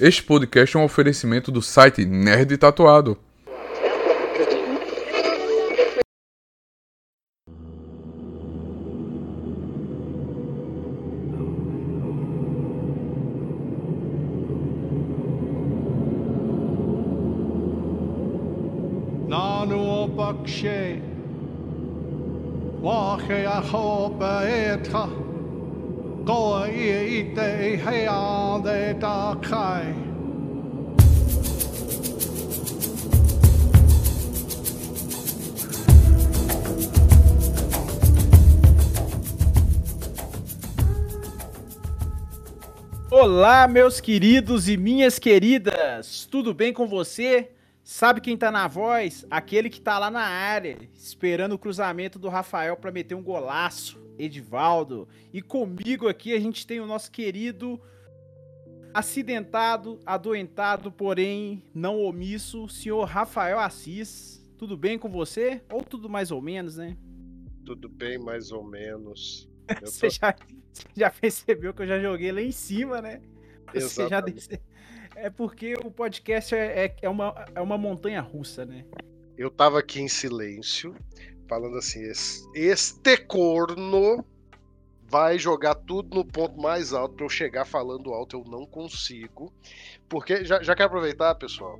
Este podcast é um oferecimento do site Nerd Tatuado. Nanu bakshe Wache ahoba etra Goa i ite heade da kai Olá, meus queridos e minhas queridas, tudo bem com você? Sabe quem tá na voz? Aquele que tá lá na área, esperando o cruzamento do Rafael para meter um golaço, Edivaldo. E comigo aqui a gente tem o nosso querido acidentado, adoentado, porém não omisso, senhor Rafael Assis. Tudo bem com você? Ou tudo mais ou menos, né? Tudo bem, mais ou menos. Eu Você tô- já, já percebeu que eu já joguei lá em cima, né? Você já desceu. É porque o podcast é, é, é uma, é uma montanha russa, né? Eu tava aqui em silêncio, falando assim: "Es- este corno vai jogar tudo no ponto mais alto pra eu chegar falando alto. Eu não consigo. Porque, já, já quero aproveitar, pessoal,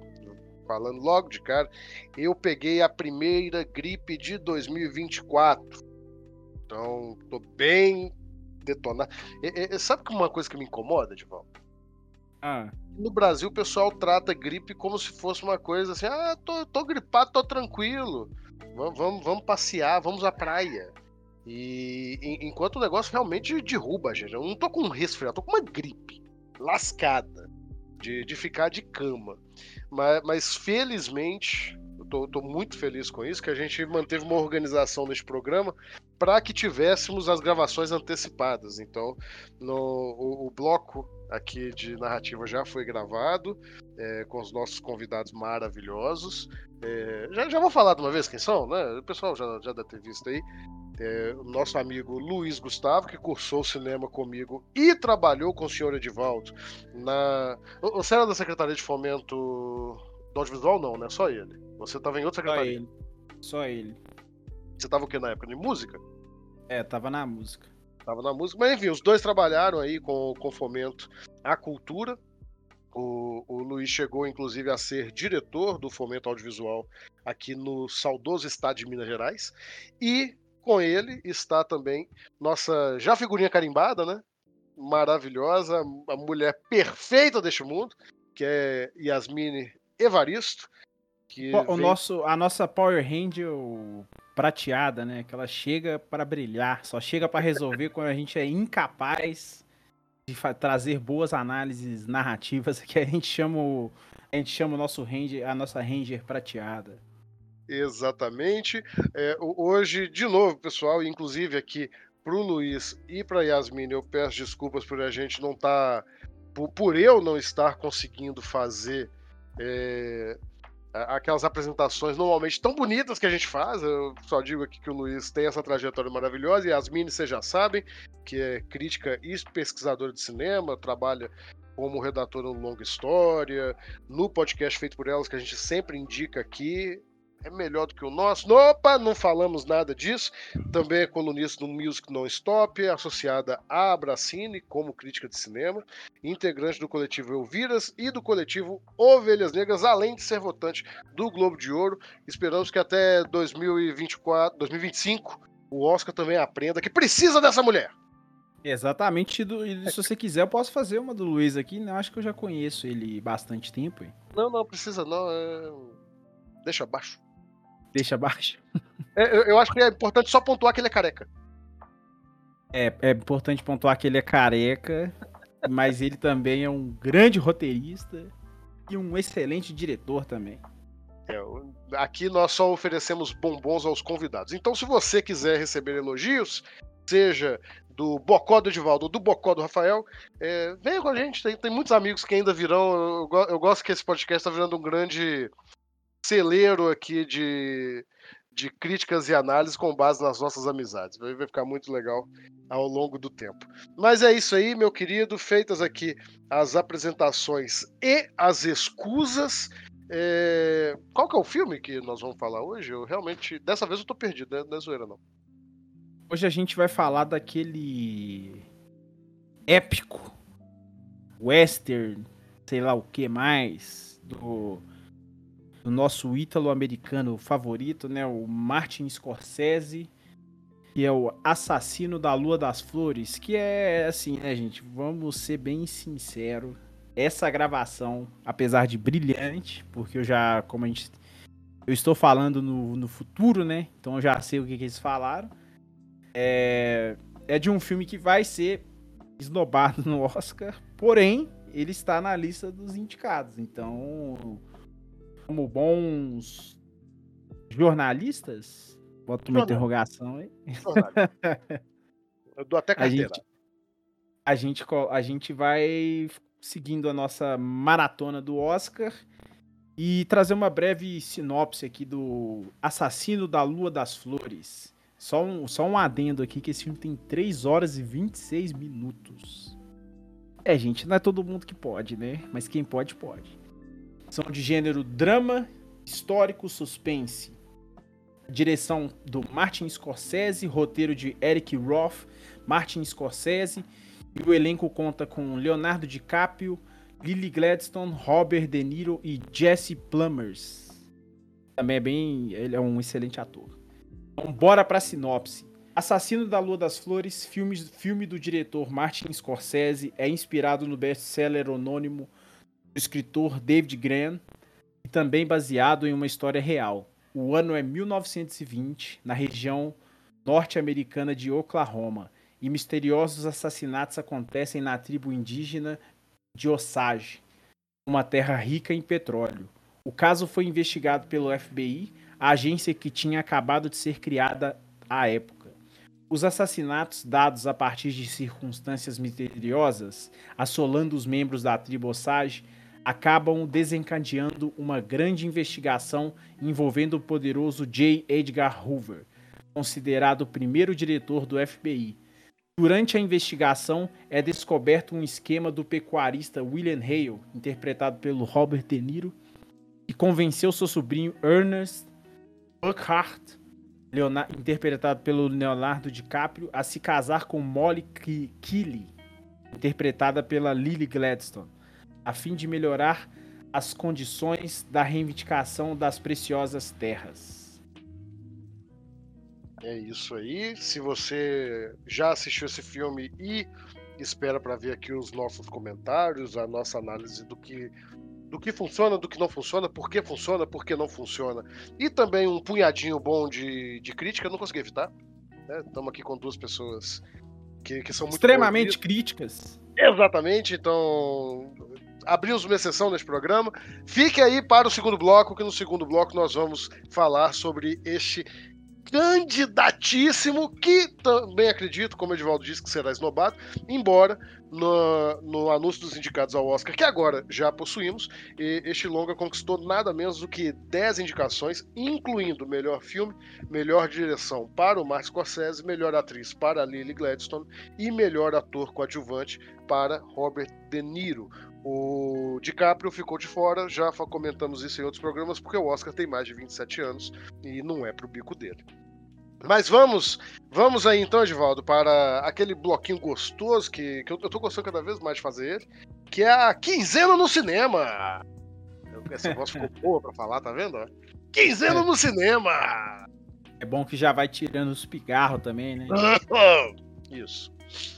falando logo de cara, eu peguei a primeira gripe de 2024. Então, tô bem detonado. E- e- sabe uma coisa que me incomoda, Dival? Ah, No Brasil, o pessoal trata gripe como se fosse uma coisa assim: ah, tô, tô gripado, tô tranquilo. Vamos, vamos, vamos passear, vamos à praia. E en- enquanto o negócio realmente derruba gente. Eu não tô com um resfriado, tô com uma gripe lascada de, de ficar de cama. Mas, mas felizmente, eu tô, tô muito feliz com isso, que a gente manteve uma organização neste programa para que tivéssemos as gravações antecipadas. Então, no, o, o bloco aqui de narrativa já foi gravado, é, com os nossos convidados maravilhosos. É, já, já vou falar de uma vez quem são, né? O pessoal já, já deve ter visto aí. É, o nosso amigo Luiz Gustavo, que cursou cinema comigo e trabalhou com o senhor Edivaldo na. Você era da Secretaria de Fomento do Audiovisual? Não, né? Só ele. Você estava em outra só secretaria. ele. Só ele. Você estava o que na época? De música? É, tava na música. Tava na música. Mas enfim, os dois trabalharam aí com, com fomento à cultura. O, o Luiz chegou, inclusive, a ser diretor do fomento audiovisual aqui no saudoso estado de Minas Gerais. E com ele está também nossa já figurinha carimbada, né? Maravilhosa, a mulher perfeita deste mundo, que é Yasmine Evaristo. Que O vem- nosso, a nossa Power Angel prateada, né? Que ela chega para brilhar, só chega para resolver quando a gente é incapaz de trazer boas análises narrativas, que a gente chama o, a gente chama o nosso Ranger, a nossa Ranger prateada. Exatamente. É, o- hoje, de novo, pessoal, inclusive aqui pro Luiz e pra Yasmin, eu peço desculpas por a gente não estar. por, por eu não estar conseguindo fazer é, aquelas apresentações normalmente tão bonitas que a gente faz. Eu só digo aqui que o Luiz tem essa trajetória maravilhosa, e Yasmin, vocês já sabem, que é crítica e pesquisadora de cinema, trabalha como redatora no Longa História, no podcast feito por elas, que a gente sempre indica aqui, é melhor do que o nosso. Opa, não falamos nada disso. Também é colunista do Music Non Stop, associada à Abracine como crítica de cinema, integrante do coletivo Elviras e do coletivo Ovelhas Negras, além de ser votante do Globo de Ouro. Esperamos que até 2024, 2025 o Oscar também aprenda que precisa dessa mulher. Exatamente, e se você quiser, eu posso fazer uma do Luiz aqui, né? Acho que eu já conheço ele bastante tempo. hein? Não, não precisa não. é- Deixa abaixo. Deixa abaixo. É, eu, eu acho que é importante só pontuar que ele é careca. É, é importante pontuar que ele é careca, mas ele também é um grande roteirista e um excelente diretor também. É, aqui nós só oferecemos bombons aos convidados. Então, se você quiser receber elogios, seja do Bocó do Edivaldo ou do Bocó do Rafael, é, venha com a gente. Tem, tem muitos amigos que ainda virão. Eu, eu gosto que esse podcast está virando um grande celeiro aqui de, de críticas e análises com base nas nossas amizades. Vai ficar muito legal ao longo do tempo. Mas é isso aí, meu querido. Feitas aqui as apresentações e as escusas. É... Qual que é o filme que nós vamos falar hoje? Eu realmente. Dessa vez eu tô perdido, né? não é zoeira, não. Hoje a gente vai falar daquele épico western, sei lá o que mais, do, do nosso ítalo-americano favorito, né? O Martin Scorsese, que é o Assassino da Lua das Flores, que é assim, né, gente? Vamos ser bem sinceros. Essa gravação, apesar de brilhante, porque eu já, como a gente. Eu estou falando no, no futuro, né? Então eu já sei o que, que eles falaram. É, é de um filme que vai ser esnobado no Oscar, porém, ele está na lista dos indicados. Então, como bons jornalistas, bota uma interrogação aí. Eu dou até carteira. A gente, a gente, a gente vai seguindo a nossa maratona do Oscar e trazer uma breve sinopse aqui do Assassino da Lua das Flores. Só um, só um adendo aqui que esse filme tem 3 horas e 26 minutos. É, gente, não é todo mundo que pode, né? Mas quem pode, pode. São de gênero drama, histórico, suspense. Direção do Martin Scorsese, roteiro de Eric Roth, Martin Scorsese. E o elenco conta com Leonardo DiCaprio, Lily Gladstone, Robert De Niro e Jesse Plumbers. Também é bem. Ele é um excelente ator. Então, bora pra sinopse. Assassino da Lua das Flores, filme, filme do diretor Martin Scorsese, é inspirado no best-seller anônimo escritor David Graham e também baseado em uma história real. O ano é 1920, na região norte-americana de Oklahoma, e misteriosos assassinatos acontecem na tribo indígena de Osage, uma terra rica em petróleo. O caso foi investigado pelo FBI, a agência que tinha acabado de ser criada à época. Os assassinatos dados a partir de circunstâncias misteriosas, assolando os membros da tribo Osage, acabam desencadeando uma grande investigação envolvendo o poderoso J. Edgar Hoover, considerado o primeiro diretor do FBI. Durante a investigação, é descoberto um esquema do pecuarista William Hale, interpretado pelo Robert De Niro, que convenceu seu sobrinho Ernest Buckhart, interpretado pelo Leonardo DiCaprio, a se casar com Molly Keely, interpretada pela Lily Gladstone, a fim de melhorar as condições da reivindicação das preciosas terras. É isso aí. Se você já assistiu esse filme e espera para ver aqui os nossos comentários, a nossa análise do que do que funciona, do que não funciona, por que funciona, por que não funciona. E também um punhadinho bom de, de crítica, não consegui evitar. Estamos né? aqui com duas pessoas que, que são muito. Extremamente críticas. Exatamente, então abrimos uma exceção neste programa. Fique aí para o segundo bloco, que no segundo bloco nós vamos falar sobre este candidatíssimo, que também acredito, como o Edivaldo disse, que será esnobado, embora no, no, anúncio dos indicados ao Oscar, que agora já possuímos, este longa conquistou nada menos do que 10 indicações, incluindo melhor filme, melhor direção para o Martin Scorsese, melhor atriz para Lily Gladstone e melhor ator coadjuvante para Robert De Niro. O DiCaprio ficou de fora, já comentamos isso em outros programas, porque o Oscar tem mais de 27 anos e não é pro bico dele. Mas vamos, vamos aí então, Edivaldo, para aquele bloquinho gostoso que, que eu, eu tô gostando cada vez mais de fazer ele, que é a quinzena no cinema. Essa voz ficou boa pra falar, tá vendo? Quinzena no cinema! É bom que já vai tirando os pigarros também, né? Isso.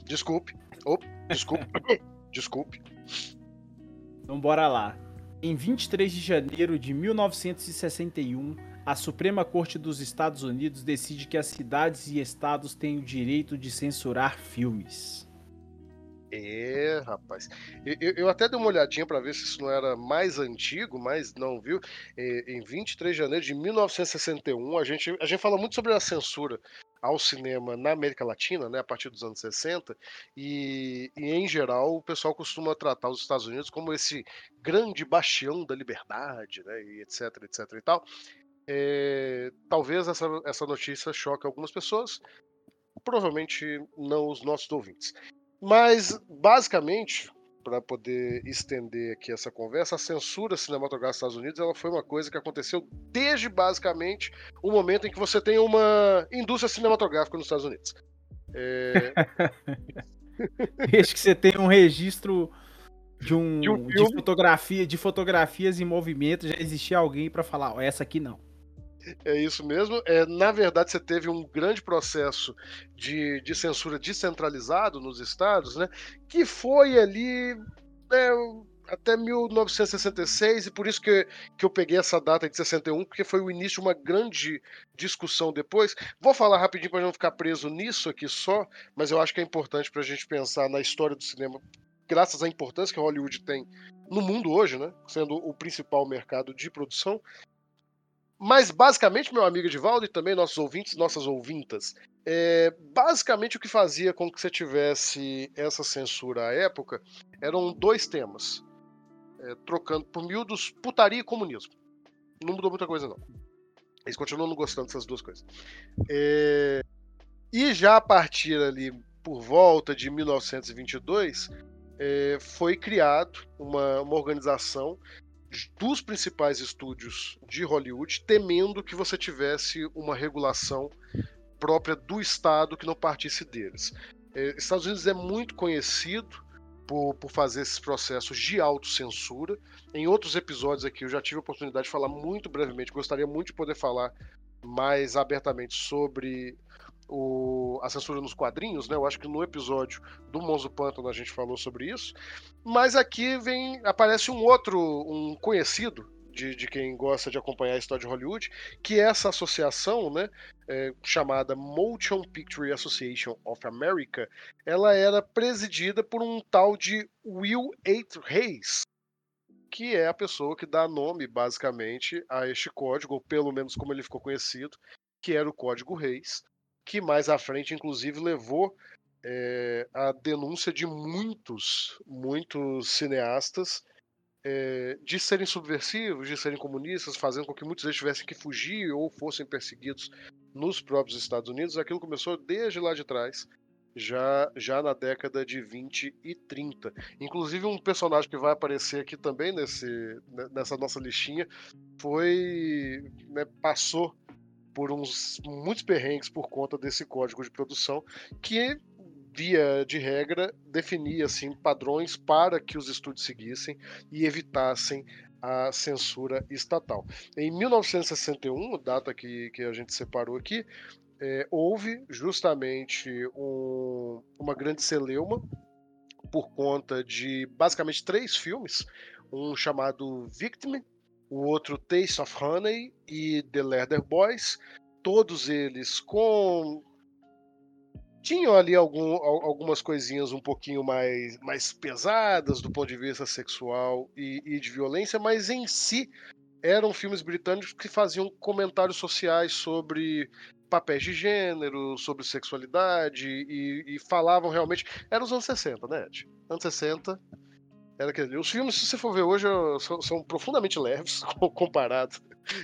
Desculpe. Oh, desculpe. desculpe. Então bora lá. Em 23 de janeiro de 1961, a Suprema Corte dos Estados Unidos decide que as cidades e estados têm o direito de censurar filmes. É, rapaz. Eu, eu até dei uma olhadinha para ver se isso não era mais antigo, mas não, viu? Em 23 de janeiro de 1961, a gente, a gente fala muito sobre a censura ao cinema na América Latina, né, a partir dos anos 60, e, e, em geral o pessoal costuma tratar os Estados Unidos como esse grande bastião da liberdade, né, e etc, etc e tal. É, talvez essa, essa notícia choque algumas pessoas, provavelmente não os nossos ouvintes. Mas, basicamente, para poder estender aqui essa conversa, a censura cinematográfica nos Estados Unidos ela foi uma coisa que aconteceu desde basicamente o momento em que você tem uma indústria cinematográfica nos Estados Unidos. É... Desde que você tem um registro de um, de, um de, fotografia, de fotografias em movimento, já existia alguém para falar, ó, essa aqui não. É isso mesmo. É, na verdade, você teve um grande processo de, de censura descentralizado nos estados, né? Que foi ali é, até 1966, e por isso que, que eu peguei essa data de 61, porque foi o início de uma grande discussão depois. Vou falar rapidinho para não ficar preso nisso aqui só, mas eu acho que é importante para a gente pensar na história do cinema, graças à importância que Hollywood tem no mundo hoje, né? Sendo o principal mercado de produção. Mas basicamente, meu amigo Edivaldo e também nossos ouvintes, nossas ouvintas, é, basicamente o que fazia com que você tivesse essa censura à época eram dois temas, é, trocando por miúdos putaria e comunismo. Não mudou muita coisa não. Eles continuam não gostando dessas duas coisas. É, e já a partir ali por volta de 1922 é, foi criado uma, uma organização dos principais estúdios de Hollywood, temendo que você tivesse uma regulação própria do Estado que não partisse deles. É, Estados Unidos é muito conhecido por, por fazer esses processos de autocensura. Em outros episódios aqui eu já tive a oportunidade de falar muito brevemente, gostaria muito de poder falar mais abertamente sobre o, a censura nos quadrinhos, né? Eu acho que no episódio do Monzo Pântano a gente falou sobre isso. Mas aqui vem aparece um outro, um conhecido de, de, quem gosta de acompanhar a história de Hollywood, que é essa associação, né, é, chamada Motion Picture Association of America, ela era presidida por um tal de Will Eight Hayes, que é a pessoa que dá nome, basicamente, a este código, ou pelo menos como ele ficou conhecido, que era o Código Reis, que mais à frente, inclusive, levou é, a denúncia de muitos, muitos cineastas é, de serem subversivos, de serem comunistas, fazendo com que muitos deles tivessem que fugir ou fossem perseguidos nos próprios Estados Unidos. Aquilo começou desde lá de trás, já, já na década de 20 e 30. Inclusive, um personagem que vai aparecer aqui também nesse, nessa nossa listinha foi. Né, passou por uns muitos perrengues por conta desse código de produção que via de regra definia assim padrões para que os estúdios seguissem e evitassem a censura estatal. Em 1961, data que, que a gente separou aqui, é, houve justamente um, uma grande celeuma por conta de basicamente três filmes, um chamado Victim, o outro Taste of Honey e The Leather Boys, todos eles com tinham ali algum, algumas coisinhas um pouquinho mais, mais pesadas do ponto de vista sexual e, e, de violência, mas em si eram filmes britânicos que faziam comentários sociais sobre papéis de gênero, sobre sexualidade e, e falavam realmente. Era os anos 60, né, Ed? Anos 60 era aquele. Os filmes, se você for ver hoje, são, são profundamente leves comparado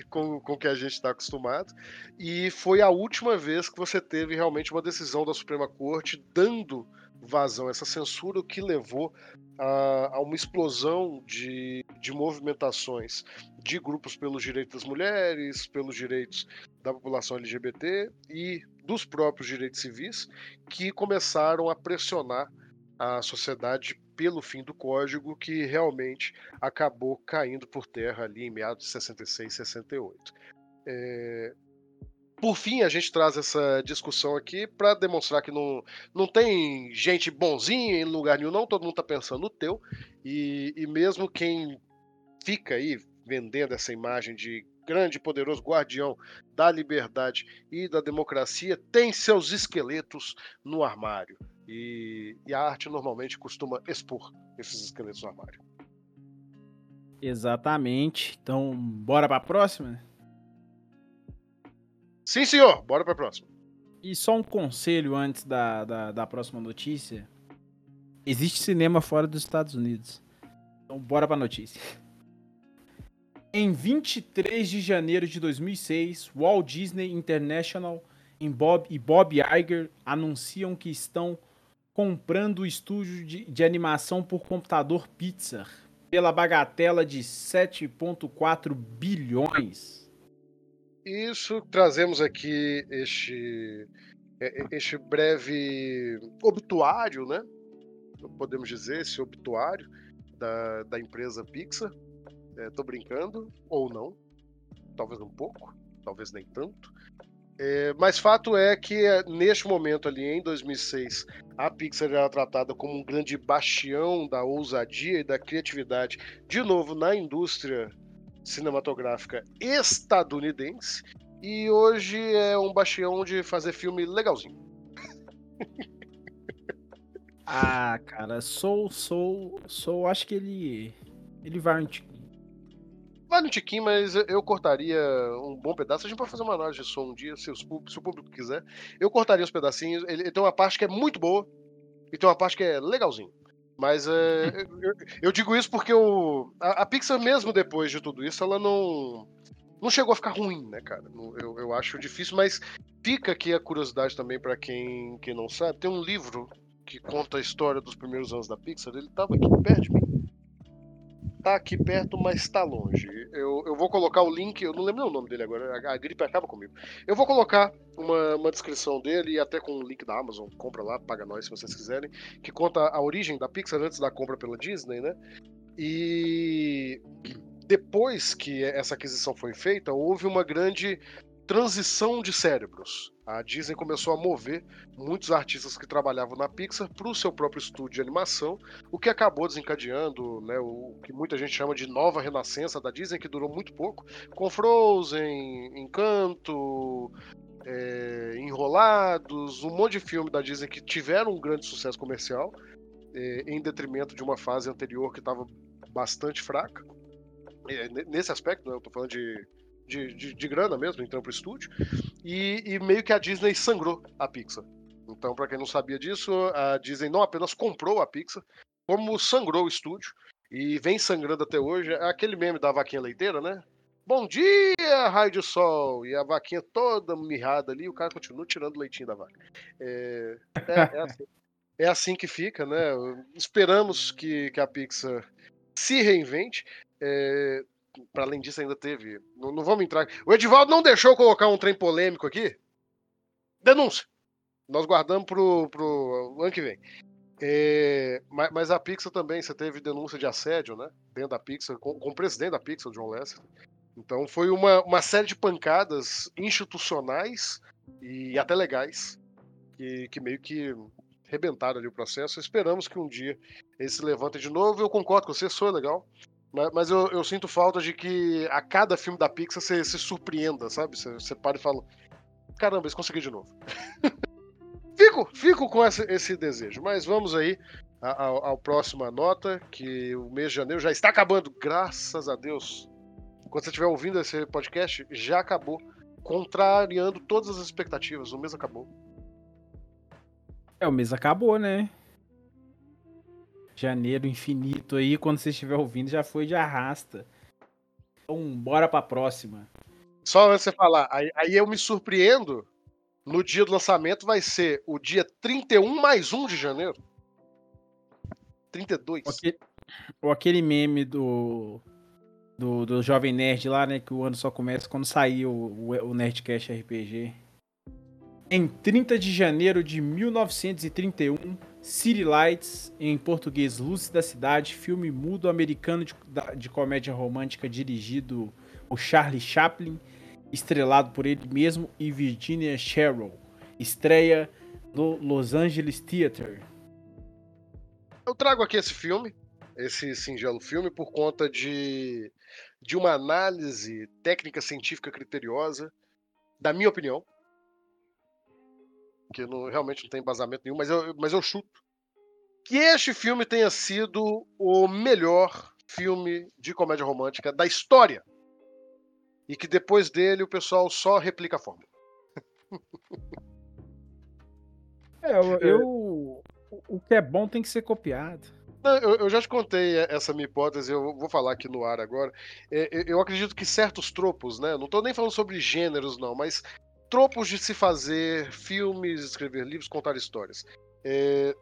com, com o que a gente está acostumado. E foi a última vez que você teve realmente uma decisão da Suprema Corte dando vazão a essa censura, o que levou a, a, uma explosão de, de movimentações de grupos pelos direitos das mulheres, pelos direitos da população LGBT e dos próprios direitos civis, que começaram a pressionar a sociedade pelo fim do código, que realmente acabou caindo por terra ali em meados de 66, 68. É... Por fim, a gente traz essa discussão aqui para demonstrar que não, não tem gente bonzinha em lugar nenhum, não, todo mundo está pensando no teu, e, e mesmo quem fica aí vendendo essa imagem de grande e poderoso guardião da liberdade e da democracia tem seus esqueletos no armário. E, e, a arte normalmente costuma expor esses esqueletos no armário. Exatamente. Então, bora para a próxima? Sim, senhor. Bora para a próxima. E só um conselho antes da, da, da próxima notícia. Existe cinema fora dos Estados Unidos. Então, bora para a notícia. Em 23 de janeiro de 2006, Walt Disney International e Bob, e Bob Iger anunciam que estão comprando o estúdio de, de animação por computador Pixar pela bagatela de 7,4 bilhões. Isso, trazemos aqui este, é, é, este breve obituário, né? Podemos dizer, esse obituário da, da empresa Pixar. É, tô brincando, ou não. Talvez um pouco, talvez nem tanto. É, mas fato é que é, neste momento ali, em 2006, a Pixar era tratada como um grande bastião da ousadia e da criatividade, de novo, na indústria cinematográfica estadunidense. E hoje é um bastião de fazer filme legalzinho. ah, cara, sou, sou, sou, acho que ele, ele vai um Vai no tiquinho, mas eu cortaria um bom pedaço. A gente pode fazer uma análise de som um dia, se, os, se o público quiser. Eu cortaria os pedacinhos. Ele, ele, tem uma parte que é muito boa e tem uma parte que é legalzinho. Mas é, eu, eu, digo isso porque o, a, a, Pixar, mesmo depois de tudo isso, ela não, não chegou a ficar ruim, né, cara? Eu, eu acho difícil, mas fica aqui a curiosidade também para quem, quem não sabe. Tem um livro que conta a história dos primeiros anos da Pixar. Ele estava aqui perto de mim tá aqui perto, mas tá longe. Eu, eu vou colocar o link, eu não lembro o nome dele agora, a, a gripe acaba comigo. Eu vou colocar uma, uma descrição dele e até com o link da Amazon, compra lá, paga nós se vocês quiserem, que conta a origem da Pixar antes da compra pela Disney, né? E depois que essa aquisição foi feita, houve uma grande transição de cérebros. A Disney começou a mover muitos artistas que trabalhavam na Pixar para o seu próprio estúdio de animação, o que acabou desencadeando né, o que muita gente chama de nova renascença da Disney, que durou muito pouco, com Frozen, Encanto, é, Enrolados, um monte de filme da Disney que tiveram um grande sucesso comercial, é, em detrimento de uma fase anterior que estava bastante fraca. É, nesse aspecto, né, eu estou falando de de, de, de grana mesmo, entrando pro estúdio. E, e, meio que a Disney sangrou a Pixar. Então, para quem não sabia disso, a Disney não apenas comprou a Pixar, como sangrou o estúdio. E vem sangrando até hoje. É aquele meme da vaquinha leiteira, né? Bom dia, raio de sol! E a vaquinha toda mirrada ali, o cara continua tirando o leitinho da vaca. É, é, é, assim, é assim, que fica, né? Esperamos que, que a Pixar se reinvente. É, para além disso, ainda teve. Não, não, vamos entrar. O Edivaldo não deixou colocar um trem polêmico aqui. Denúncia. Nós guardamos pro, pro ano que vem. É, mas, mas, a Pixar também, você teve denúncia de assédio, né? Dentro da Pixar, com, com o presidente da Pixar, John Lester. Então foi uma, uma série de pancadas institucionais e até legais que, que meio que rebentaram ali o processo. Esperamos que um dia ele se levante de novo. Eu concordo com você, sou legal. Mas eu, eu, sinto falta de que a cada filme da Pixar você se surpreenda, sabe? Você, você para e fala: caramba, eles conseguiram de novo. fico, fico com esse, esse, desejo. Mas vamos aí à próxima nota, que o mês de janeiro já está acabando, graças a Deus. Quando você estiver ouvindo esse podcast, já acabou. Contrariando todas as expectativas, o mês acabou. É, o mês acabou, né? Janeiro infinito aí, quando você estiver ouvindo, já foi de arrasta. Então, bora pra próxima. Só antes de você falar, aí, aí, eu me surpreendo. No dia do lançamento vai ser o dia 31 mais 1 de janeiro. 32. Ou aquele, ou aquele meme do, do, do Jovem Nerd lá, né? Que o ano só começa quando sair o, o, o Nerdcast RPG. Em 30 de janeiro de 1931, City Lights, em português Luz da Cidade, filme mudo americano de, de comédia romântica dirigido por Charlie Chaplin, estrelado por ele mesmo e Virginia Sherrill. Estreia no Los Angeles Theater. Eu trago aqui esse filme, esse singelo filme, por conta de, de uma análise técnica científica criteriosa, da minha opinião, que não, realmente não tem embasamento nenhum, mas eu, mas eu chuto que este filme tenha sido o melhor filme de comédia romântica da história. E que depois dele o pessoal só replica a fórmula. É, eu, eu, o que é bom tem que ser copiado. Não, eu, eu, já te contei essa minha hipótese, eu vou falar aqui no ar agora. É, eu acredito que certos tropos, né? Não estou nem falando sobre gêneros, não, mas tropos de se fazer filmes, escrever livros, contar histórias.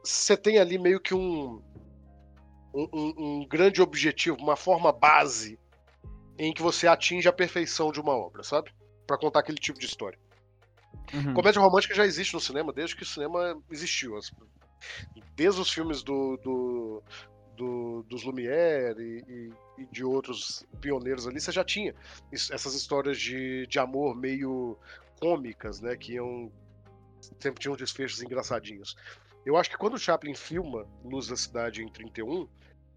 Você é, tem ali meio que um, um, um, grande objetivo, uma forma base em que você atinge a perfeição de uma obra, sabe? Para contar aquele tipo de história. Uhum. Comédia romântica já existe no cinema desde que o cinema existiu. Desde os filmes do, do, do dos Lumière e, e, e, de outros pioneiros ali, você já tinha essas histórias de, de amor meio cômicas, né? Que iam. Sempre tinham desfechos engraçadinhos. Eu acho que quando o Chaplin filma Luz da Cidade em 31,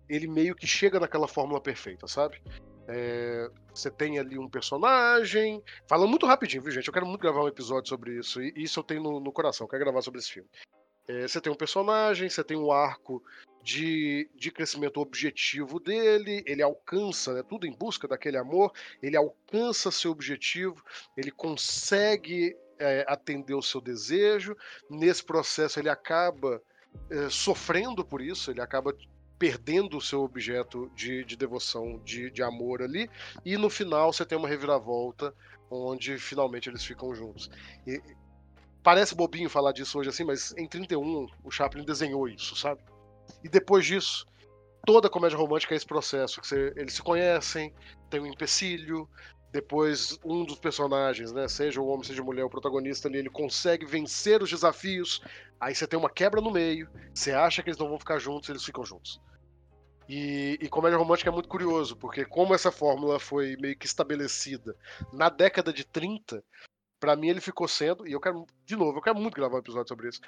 ele meio que chega naquela fórmula perfeita, sabe? É, você tem ali um personagem. Falando muito rapidinho, viu, gente? Eu quero muito gravar um episódio sobre isso. E isso eu tenho no, no coração, eu quero gravar sobre esse filme. É, você tem um personagem, você tem um arco de, de crescimento objetivo dele, ele alcança, né, tudo em busca daquele amor, ele alcança seu objetivo, ele consegue é, atender o seu desejo. Nesse processo, ele acaba é, sofrendo por isso, ele acaba perdendo o seu objeto de, de devoção, de, de amor ali, e no final você tem uma reviravolta onde finalmente eles ficam juntos. E, parece bobinho falar disso hoje assim, mas em 31 o Chaplin desenhou isso, sabe? E depois disso, toda comédia romântica é esse processo, que você, eles se conhecem, tem um empecilho, depois um dos personagens, né, seja o homem, seja a mulher, o protagonista ali, ele consegue vencer os desafios, aí você tem uma quebra no meio, você acha que eles não vão ficar juntos, eles ficam juntos. E, e, comédia romântica é muito curioso, porque como essa fórmula foi meio que estabelecida na década de 30, para mim ele ficou sendo, e eu quero, de novo, eu quero muito gravar um episódio sobre isso,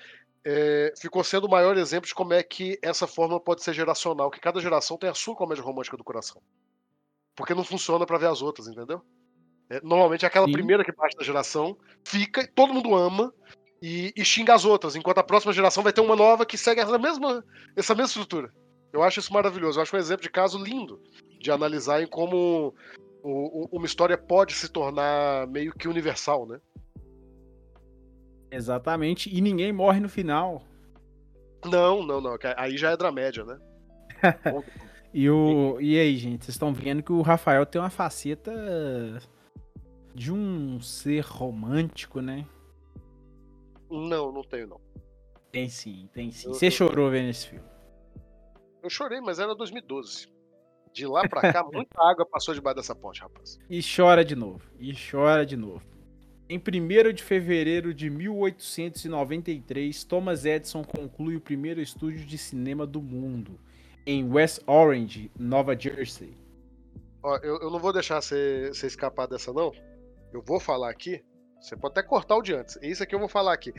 é, ficou sendo o maior exemplo de como é que essa fórmula pode ser geracional, que cada geração tem a sua comédia romântica do coração. Porque não funciona para ver as outras, entendeu? É, normalmente é aquela Sim. primeira que bate da geração, fica, todo mundo ama, e, e, xinga as outras, enquanto a próxima geração vai ter uma nova que segue essa mesma, essa mesma estrutura. Eu acho isso maravilhoso. Eu acho um exemplo de caso lindo de analisar em como uma história pode se tornar meio que universal, né? Exatamente. E ninguém morre no final. Não, não, não. Aí já é dramédia, né? e, o... e aí, gente? Vocês estão vendo que o Rafael tem uma faceta de um ser romântico, né? Não, não tenho, não. Tem sim, tem sim. Você chorou vendo esse filme? Eu chorei, mas era 2012. De lá pra cá, muita água passou debaixo dessa ponte, rapaz. E chora de novo. E chora de novo. Em 1 de fevereiro de 1893, Thomas Edison conclui o primeiro estúdio de cinema do mundo, em West Orange, Nova Jersey. Ó, eu, eu não vou deixar você escapar dessa, não. Eu vou falar aqui. Você pode até cortar o de antes. Isso aqui eu vou falar aqui.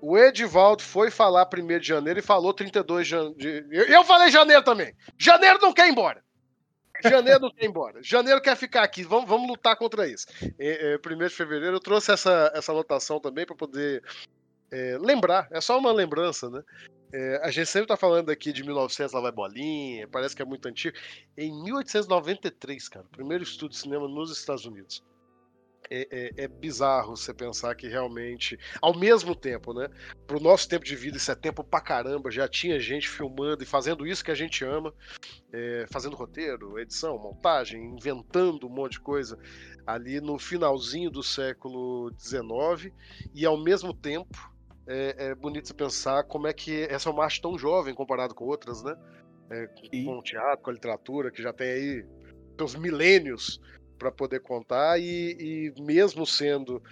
O Edivaldo foi falar 1 de janeiro e falou 32 de janeiro. Eu falei janeiro também. Janeiro não quer ir embora. Janeiro não quer embora. Janeiro quer ficar aqui. Vamos, vamos lutar contra isso. É, é, 1 de fevereiro eu trouxe essa, essa anotação também para poder é, lembrar. É só uma lembrança, né? É, a gente sempre está falando aqui de 1900, lá vai bolinha, parece que é muito antigo. Em 1893, cara, primeiro estudo de cinema nos Estados Unidos é, é, é, bizarro você pensar que realmente, ao mesmo tempo, né? Pro nosso tempo de vida, isso é tempo pra caramba, já tinha gente filmando e fazendo isso que a gente ama, é, fazendo roteiro, edição, montagem, inventando um monte de coisa ali no finalzinho do século XIX, e ao mesmo tempo é, é bonito você pensar como é que essa é uma arte tão jovem comparado com outras, né? É, com o teatro, com a literatura, que já tem aí seus milênios para poder contar e, e, mesmo sendo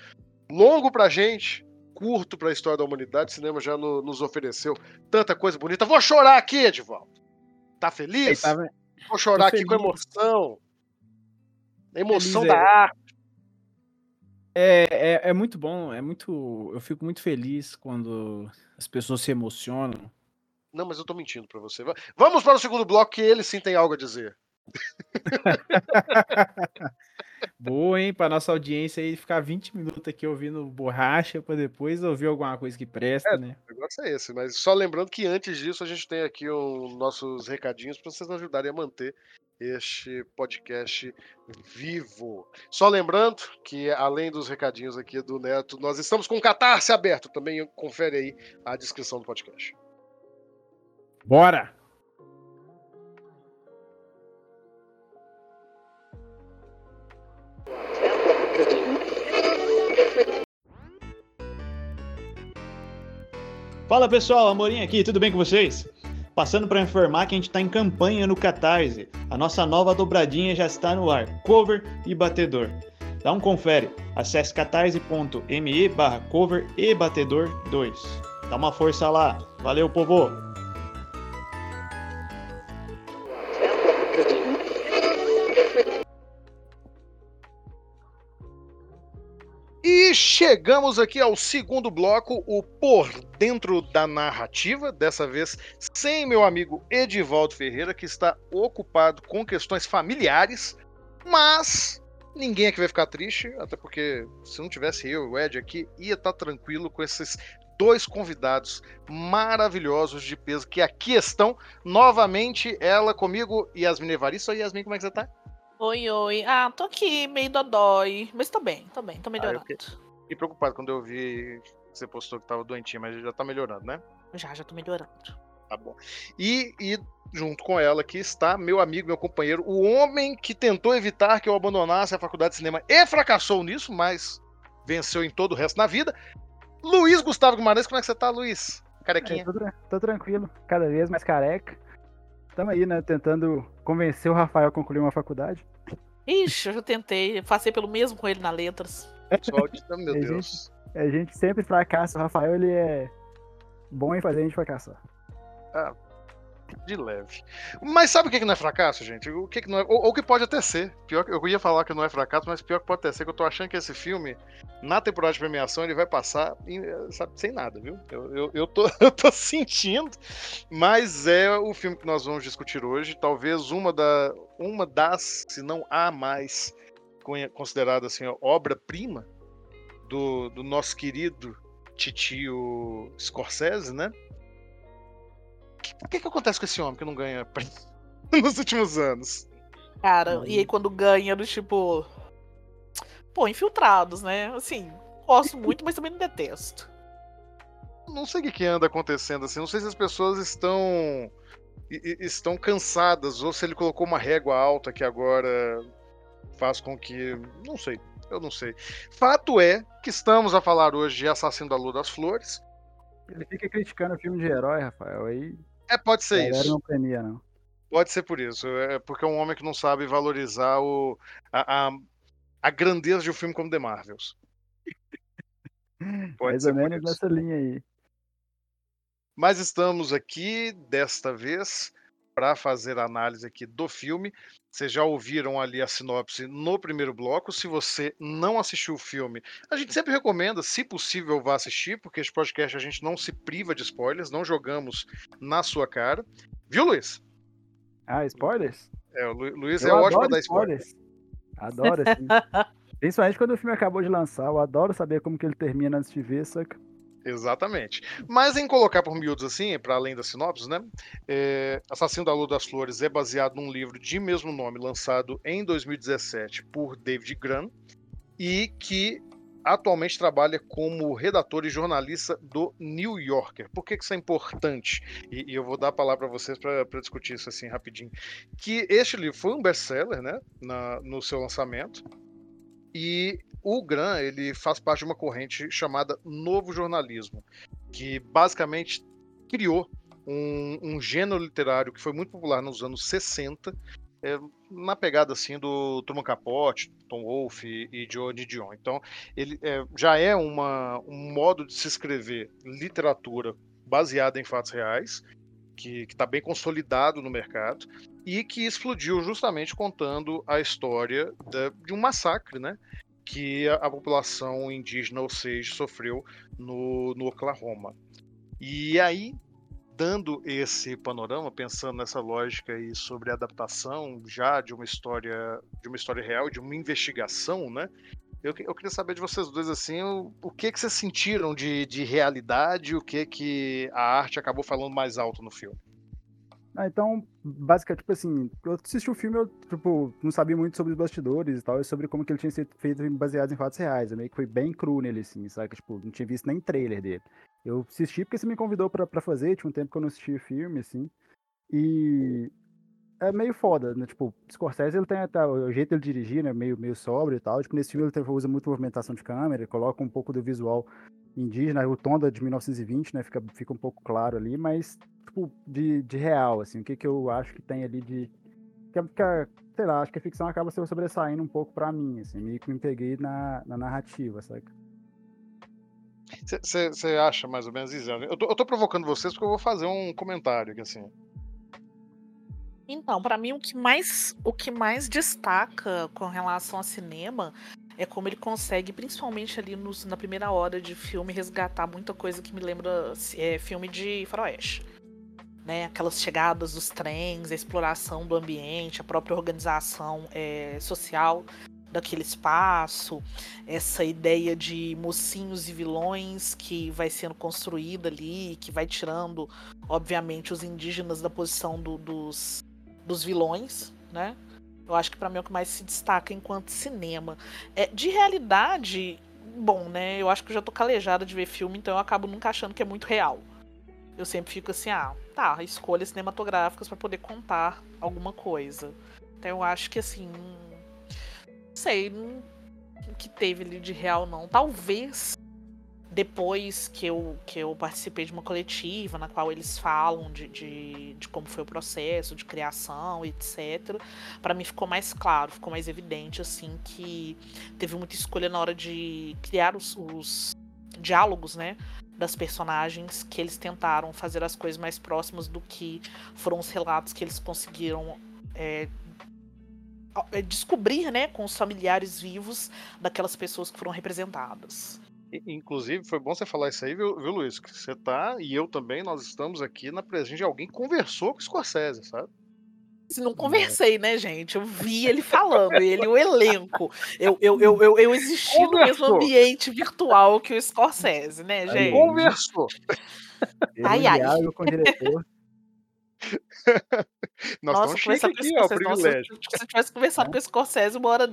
longo pra gente, curto para a história da humanidade, o cinema já no, nos ofereceu tanta coisa bonita. Vou chorar aqui, Edivaldo. Tá feliz? Tava... Vou chorar aqui com emoção. emoção feliz, da é... arte. É, é, é muito bom, é muito. Eu fico muito feliz quando as pessoas se emocionam. Não, mas eu tô mentindo para você. Vamos para o segundo bloco que ele sim tem algo a dizer. Boa, hein? Para nossa audiência aí ficar 20 minutos aqui ouvindo borracha para depois ouvir alguma coisa que presta, é, né? O negócio é esse, mas só lembrando que antes disso a gente tem aqui os nossos recadinhos para vocês ajudarem a manter este podcast vivo. Só lembrando que, além dos recadinhos aqui do Neto, nós estamos com o Catarse aberto. Também confere aí a descrição do podcast. Bora! Fala pessoal, Amorim aqui, tudo bem com vocês? Passando para informar que a gente está em campanha no Catarse. A nossa nova dobradinha já está no ar, cover e batedor. Dá um confere, acesse catarse.me barra cover e batedor 2. Dá uma força lá, valeu povo! Chegamos aqui ao segundo bloco, o Por Dentro da Narrativa, dessa vez sem meu amigo Edivaldo Ferreira, que está ocupado com questões familiares, mas ninguém aqui vai ficar triste, até porque se não tivesse eu e o Ed aqui, ia estar tranquilo com esses dois convidados maravilhosos de peso que aqui estão. Novamente, ela comigo, Yasmin Evaristo. Oi, Yasmin, como é que você tá? Oi, oi. Ah, tô aqui meio dodói, mas tô bem, tô bem, tô melhorando. fiquei- Fiquei preocupado quando eu vi que você postou que tava doentinha, mas já tá melhorando, né? Já, já tô melhorando. Tá bom. E, e junto com ela aqui está meu amigo, meu companheiro, o homem que tentou evitar que eu abandonasse a faculdade de cinema e fracassou nisso, mas venceu em todo o resto da vida. Luiz Gustavo Guimarães, como é que você tá, Luiz? É, Carequinha. tô, tra- tô tranquilo, cada vez mais careca. Tamo aí, né, tentando convencer o Rafael a concluir uma faculdade. Ixi, eu já tentei, passei pelo mesmo com ele na letras. Pessoal, de- meu Tem Deus. A gente sempre fracassa, o Rafael ele é bom em fazer a gente fracassar. De leve. Mas sabe o que que não é fracasso, gente? O que que não é. Ou, ou que pode até ser. Pior que eu ia falar que não é fracasso, mas pior que pode até ser que eu tô achando que esse filme, na temporada de premiação, ele vai passar em- sabe, sem nada, viu? Eu, eu, eu, tô, eu tô sentindo. Mas é o filme que nós vamos discutir hoje. Talvez uma, da, uma das, se não a mais, considerada assim, obra-prima do, do nosso querido titio Scorsese, né? O que, que acontece com esse homem que não ganha nos últimos anos? Cara, Uhum. e aí quando ganha, do tipo. Pô, infiltrados, né? Assim, gosto muito, mas também não detesto. Não sei o que, que anda acontecendo assim. Não sei se as pessoas estão e- e- estão cansadas ou se ele colocou uma régua alta que agora faz com que, não sei, eu não sei. Fato é que estamos a falar hoje de Assassino da Lua das Flores. Ele fica criticando o filme de herói, Rafael, aí É, pode ser isso. não premia, não. Pode ser por isso. É porque é um homem que não sabe valorizar o, a, a, a grandeza de um filme como The Marvels. Pode Mais ser ou menos nessa linha aí. Mas estamos aqui desta vez para fazer a análise aqui do filme. Vocês já ouviram ali a sinopse no primeiro bloco. Se você não assistiu o filme, a gente sempre recomenda, se possível, vá assistir, porque este podcast a gente não se priva de spoilers, não jogamos na sua cara. Viu, Luiz? Ah, spoilers? É, o Lu- Luiz Eu é ótimo pra dar spoiler. spoilers. Adoro, assim. Principalmente quando o filme acabou de lançar, eu adoro saber como que ele termina antes de ver, saca? Exatamente. Mas em colocar por miúdos assim, para além da sinopse, né? é, Assassino da Lua das Flores é baseado num livro de mesmo nome, lançado em 2017 por David Gran, e que atualmente trabalha como redator e jornalista do New Yorker. Por que, que isso é importante? E, e eu vou dar a palavra para vocês para discutir isso assim rapidinho. Que este livro foi um best-seller, né? na- no seu lançamento. E o Gran ele faz parte de uma corrente chamada Novo Jornalismo, que basicamente criou um, um gênero literário que foi muito popular nos anos 60, é, na pegada assim do Truman Capote, Tom Wolfe e Johnny Dion. Então, ele é, já é uma, um modo de se escrever literatura baseada em fatos reais, que está bem consolidado no mercado e que explodiu justamente contando a história da- de um massacre, né? Que a, a população indígena Osage sofreu no, no Oklahoma. E aí, dando esse panorama, pensando nessa lógica aí sobre adaptação já de uma história, de uma história real, de uma investigação, né? Eu, eu queria saber de vocês dois assim, o, o que que vocês sentiram de, de realidade, o que que a arte acabou falando mais alto no filme. Ah, então, basicamente, tipo assim, eu assisti o filme, eu, tipo, não sabia muito sobre os bastidores e tal, e sobre como que ele tinha sido feito baseado em fatos reais. Eu meio que foi bem cru nele, assim, sabe? Tipo, não tinha visto nem trailer dele. Eu assisti porque você me convidou pra fazer, tinha um tempo que eu não assistia filme, assim. E é meio foda, né? Tipo, Scorsese, ele tem até o jeito dele dirigir, né? Meio, meio sóbrio e tal. Tipo, nesse filme ele usa muito movimentação de câmera, coloca um pouco do visual indígena, o tom da de 1920, né? Fica, fica um pouco claro ali, mas, tipo, de, de real, assim, o que que eu acho que tem ali de. Que, é- que, é- sei lá, acho que a ficção acaba se sobressaindo um pouco pra mim, assim, meio que me peguei na, na narrativa, sabe? Você acha mais ou menos isso? Eu tô, eu tô provocando vocês porque eu vou fazer um comentário aqui, assim. Então, pra mim o que mais o que mais destaca com relação ao cinema é como ele consegue, principalmente ali nos- na primeira hora de filme, resgatar muita coisa que me lembra é, filme de faroeste. Né? Aquelas chegadas dos trens, a exploração do ambiente, a própria organização é, social daquele espaço, essa ideia de mocinhos e vilões que vai sendo construída ali, que vai tirando, obviamente, os indígenas da posição do- dos, dos vilões, né? Eu acho que pra mim é o que mais se destaca enquanto cinema. É, de realidade, bom, né? Eu acho que eu já tô calejada de ver filme, então eu acabo nunca achando que é muito real. Eu sempre fico assim, ah, tá, escolhas cinematográficas pra poder contar alguma coisa. Então eu acho que assim, não sei, não que teve ali de real não. Talvez depois que eu, que eu participei de uma coletiva na qual eles falam de, de, de como foi o processo de criação, etc. Pra mim ficou mais claro, ficou mais evidente assim que teve muita escolha na hora de criar os, os diálogos, né? Das personagens que eles tentaram fazer as coisas mais próximas do que foram os relatos que eles conseguiram é, é, descobrir, né, com os familiares vivos daquelas pessoas que foram representadas. Inclusive, foi bom você falar isso aí, viu, viu, Luiz? Que você tá, e eu também, nós estamos aqui na presença de alguém que conversou com o Scorsese, sabe? Não conversei, né, gente? Eu vi ele falando, ele, o elenco. Eu, eu, eu, eu, eu existi no mesmo Conversou. ambiente virtual que o Scorsese, né, gente? Conversou. Ele Ai, um ai. com o diretor. Nós Nossa, estamos conversar chiques com o aqui, ó. Nossa, privilégio. se eu tivesse conversado com o Scorsese uma hora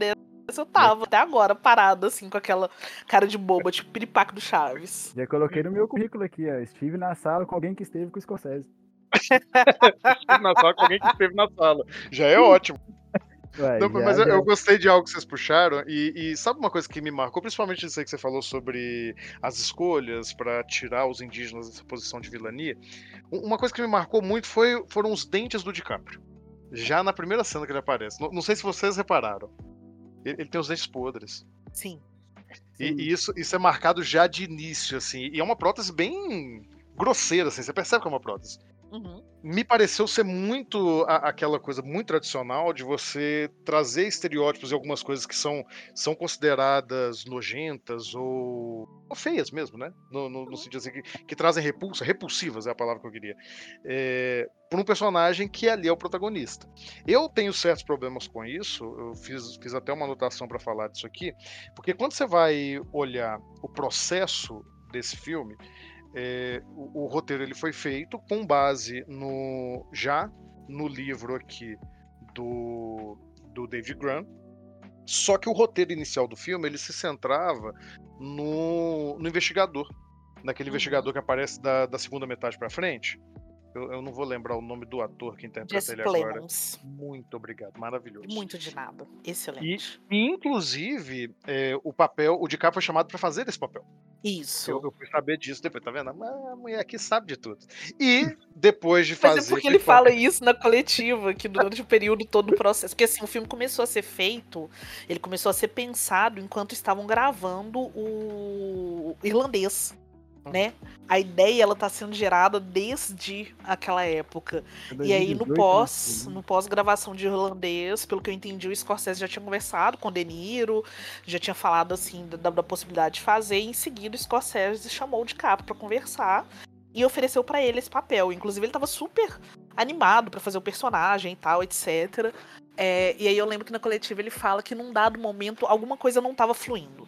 dessa, eu tava até agora parada, assim, com aquela cara de boba, tipo piripaque do Chaves. Já coloquei no meu currículo aqui, ó. Estive na sala com alguém que esteve com o Scorsese. Estive na sala com alguém que esteve na sala. Já é ótimo. Ué, Não, já- mas eu, eu gostei de algo que vocês puxaram, e, e sabe uma coisa que me marcou, principalmente isso aí que você falou sobre as escolhas para tirar os indígenas dessa posição de vilania. Um- Uma coisa que me marcou muito foi, foram os dentes do DiCaprio. Já na primeira cena que ele aparece. Não, não sei se vocês repararam. Ele, ele tem os dentes podres. Sim. E, e isso, isso é marcado já de início, assim. E é uma prótese bem grosseira, assim. Você percebe que é uma prótese. Uhum. me pareceu ser muito a- aquela coisa muito tradicional de você trazer estereótipos e algumas coisas que são, são consideradas nojentas ou, ou feias mesmo, né? No, no- no sentido assim, que, que trazem repulsa, repulsivas é a palavra que eu queria, é, por um personagem que ali é o protagonista. Eu tenho certos problemas com isso, eu fiz, fiz até uma anotação para falar disso aqui, porque quando você vai olhar o processo desse filme, é, o, o roteiro ele foi feito com base no já no livro aqui do, do David Graham. Só que o roteiro inicial do filme ele se centrava no, no investigador, naquele Uhum. investigador que aparece da, da segunda metade para frente. Eu, eu não vou lembrar o nome do ator que interpreta Jesse ele agora. Plemons. Muito obrigado, maravilhoso. Muito de nada. Excelente. E, inclusive, é, o papel, o DiCaprio foi chamado para fazer esse papel. Isso. Eu, eu fui saber disso depois, tá vendo? Mas a mulher aqui sabe de tudo. E depois de Mas fazer. é porque ele fa- fala isso na coletiva, que durante o período todo do processo. Porque assim, o filme começou a ser feito, ele começou a ser pensado enquanto estavam gravando o irlandês. Né? A ideia ela tá sendo gerada desde aquela época. E aí no 2018, né? pós, no pós gravação de irlandês, pelo que eu entendi, o Scorsese já tinha conversado com o De Niro, já tinha falado assim da, da possibilidade de fazer, e em seguida o Scorsese chamou o DiCaprio para conversar e ofereceu para ele esse papel. Inclusive ele tava super animado para fazer o personagem e tal, etc. É, e aí eu lembro que na coletiva ele fala que num dado momento alguma coisa não tava fluindo.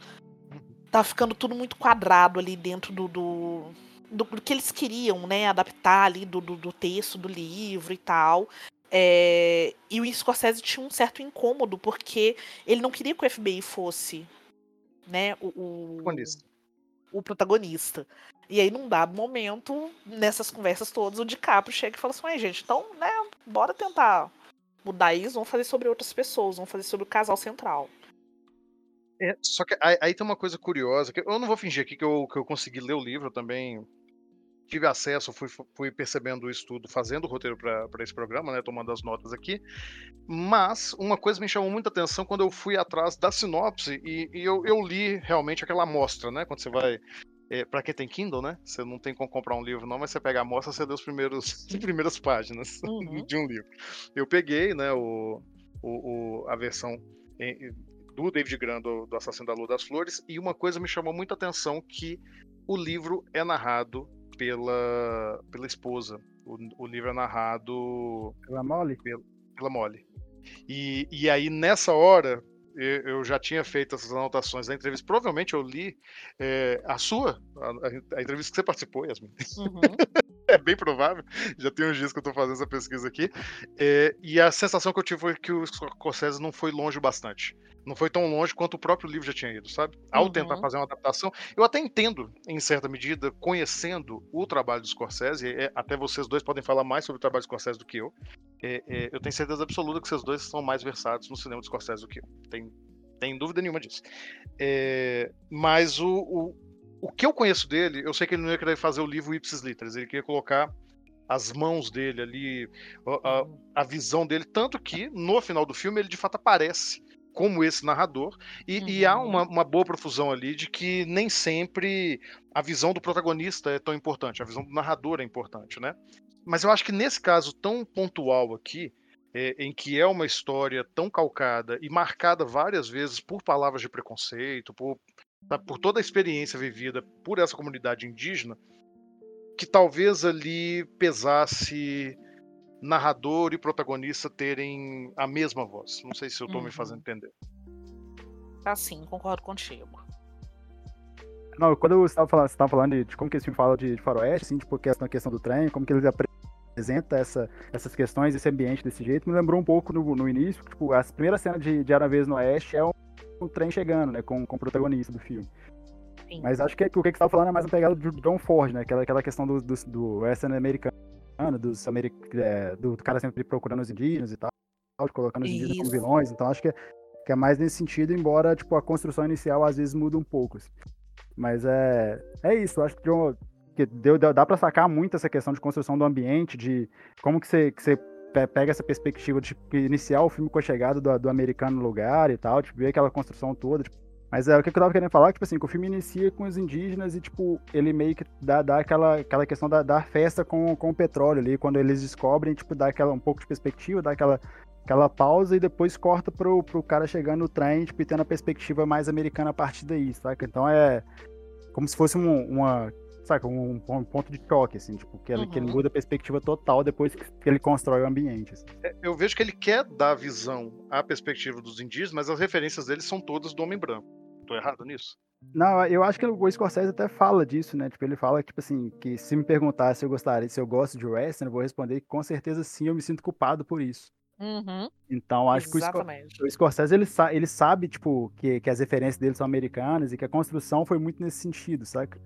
Tava ficando tudo muito quadrado ali dentro do, do, do, do que eles queriam, né, adaptar ali do, do, do texto do livro e tal. É, e o Scorsese tinha um certo incômodo, porque ele não queria que o FBI fosse né, o, o, Protagonista. o protagonista. E aí, num dado momento, nessas conversas todas, o DiCaprio chega e fala assim, ué, gente, então, né, bora tentar mudar isso, vão fazer sobre outras pessoas, vão fazer sobre o casal central. É, só que aí, aí tem uma coisa curiosa, que eu não vou fingir aqui que eu, que eu consegui ler o livro, eu também tive acesso, fui, fui percebendo isso tudo, fazendo o roteiro para esse programa, né, tomando as notas aqui. Mas uma coisa me chamou muita atenção quando eu fui atrás da sinopse e, e eu, eu, li realmente aquela amostra, né? Quando você vai. É, para quem tem Kindle, né? Você não tem como comprar um livro, não, mas você pega a amostra, você lê os primeiros, as primeiras páginas uhum. de um livro. Eu peguei, né, o, o, o a versão em, do David Grant do, do Assassino da Lua das Flores, e uma coisa me chamou muita atenção que o livro é narrado pela, pela esposa. O, o livro é narrado. Pela Molly? Pela, pela Molly. E, e aí, nessa hora, eu já tinha feito essas anotações da entrevista. Provavelmente eu li é, a sua, a, a, entrevista que você participou, Yasmin. Uhum. é bem provável. Já tem uns dias que eu estou fazendo essa pesquisa aqui. É, e a sensação que eu tive foi que o Scorsese não foi longe bastante. Não foi tão longe quanto o próprio livro já tinha ido, sabe? Ao uhum. tentar fazer uma adaptação, eu até entendo, em certa medida, conhecendo o trabalho do Scorsese, é, até vocês dois podem falar mais sobre o trabalho do Scorsese do que eu. É, é, eu tenho certeza absoluta que vocês dois são mais versados no cinema do Scorsese do que eu. Tem, tem dúvida nenhuma disso. É, mas o, o, o que eu conheço dele, eu sei que ele não ia querer fazer o livro Ipsis Literis, ele queria colocar as mãos dele ali, a, a, visão dele, tanto que no final do filme ele de fato aparece como esse narrador, e, uhum. e há uma, uma, boa profusão ali de que nem sempre a visão do protagonista é tão importante, a visão do narrador é importante, né? Mas eu acho que nesse caso tão pontual aqui, é, em que é uma história tão calcada e marcada várias vezes por palavras de preconceito, por, por toda a experiência vivida por essa comunidade indígena, que talvez ali pesasse narrador e protagonista terem a mesma voz. Não sei se eu estou uhum. me fazendo entender. Tá sim, concordo contigo. Não, quando você estava falando, você falando de, como que esse filme fala de, de faroeste, assim, tipo, questão, questão do trem, como que ele apresenta essa, essas questões, esse ambiente desse jeito, me lembrou um pouco no, no início, tipo, a primeira cena de, de Era Vez no Oeste é um, um, trem chegando, né, com, com o protagonista do filme. Sim. Mas acho que o que você estava falando é mais uma pegada do John Ford, né, aquela, aquela questão do, do, do western americano dos americ... É, do cara sempre procurando os indígenas e tal, colocando os indígenas como vilões. Então acho que é, que é mais nesse sentido, embora tipo, a construção inicial às vezes muda um pouco. Assim. Mas é, é isso, acho que, eu, que deu, dá para sacar muito essa questão de construção do ambiente, de como que você, que você pega essa perspectiva de tipo, iniciar o filme com a chegada do, do americano no lugar e tal, tipo, ver aquela construção toda, tipo, mas é o que eu tava querendo falar, tipo assim, que o filme inicia com os indígenas e, tipo, ele meio que dá, dá aquela, aquela questão da, da festa com, com o petróleo ali, quando eles descobrem, tipo, dá aquela, um pouco de perspectiva, dá aquela, aquela pausa e depois corta pro, pro cara chegando no trem, tipo, e tendo a perspectiva mais americana a partir daí, saca? Então é como se fosse um, uma, saca, um, um, ponto de choque, assim, tipo, que ele, uhum. que ele muda a perspectiva total depois que ele constrói o ambiente. Assim. É, eu vejo que ele quer dar visão à perspectiva dos indígenas, mas as referências dele são todas do homem branco. Tô errado nisso? Não, eu acho que o Scorsese até fala disso, né? Tipo, ele fala tipo assim, que se me perguntar se eu gostaria, se eu gosto de wrestling, eu vou responder que com certeza sim, eu me sinto culpado por isso. Uhum. Então, acho Exatamente. que o, Scorsese, ele, sa ele sabe, tipo, que, que as referências dele são americanas e que a construção foi muito nesse sentido, saca?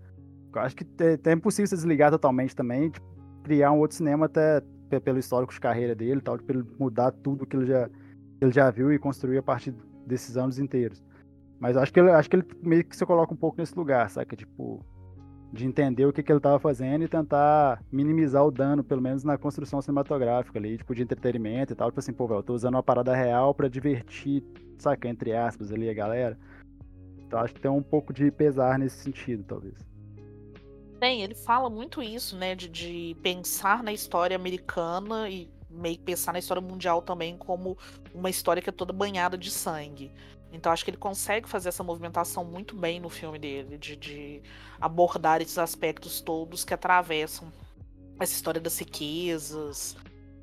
Acho que é, é impossível se desligar totalmente também, tipo, criar um outro cinema até pelo histórico de carreira dele tal, tipo, ele mudar tudo que ele já, ele já viu e construir a partir desses anos inteiros. Mas acho que ele, acho que ele meio que se coloca um pouco nesse lugar, saca? Tipo, de entender o que, que ele estava fazendo e tentar minimizar o dano, pelo menos na construção cinematográfica ali, tipo, de entretenimento e tal. Tipo assim, pô, velho, eu tô usando uma parada real para divertir, saca? Entre aspas ali a galera. Então acho que tem um pouco de pesar nesse sentido, talvez. Tem, ele fala muito isso, né? De, de pensar na história americana e meio que pensar na história mundial também como uma história que é toda banhada de sangue. Então acho que ele consegue fazer essa movimentação muito bem no filme dele, de, de abordar esses aspectos todos que atravessam essa história das riquezas,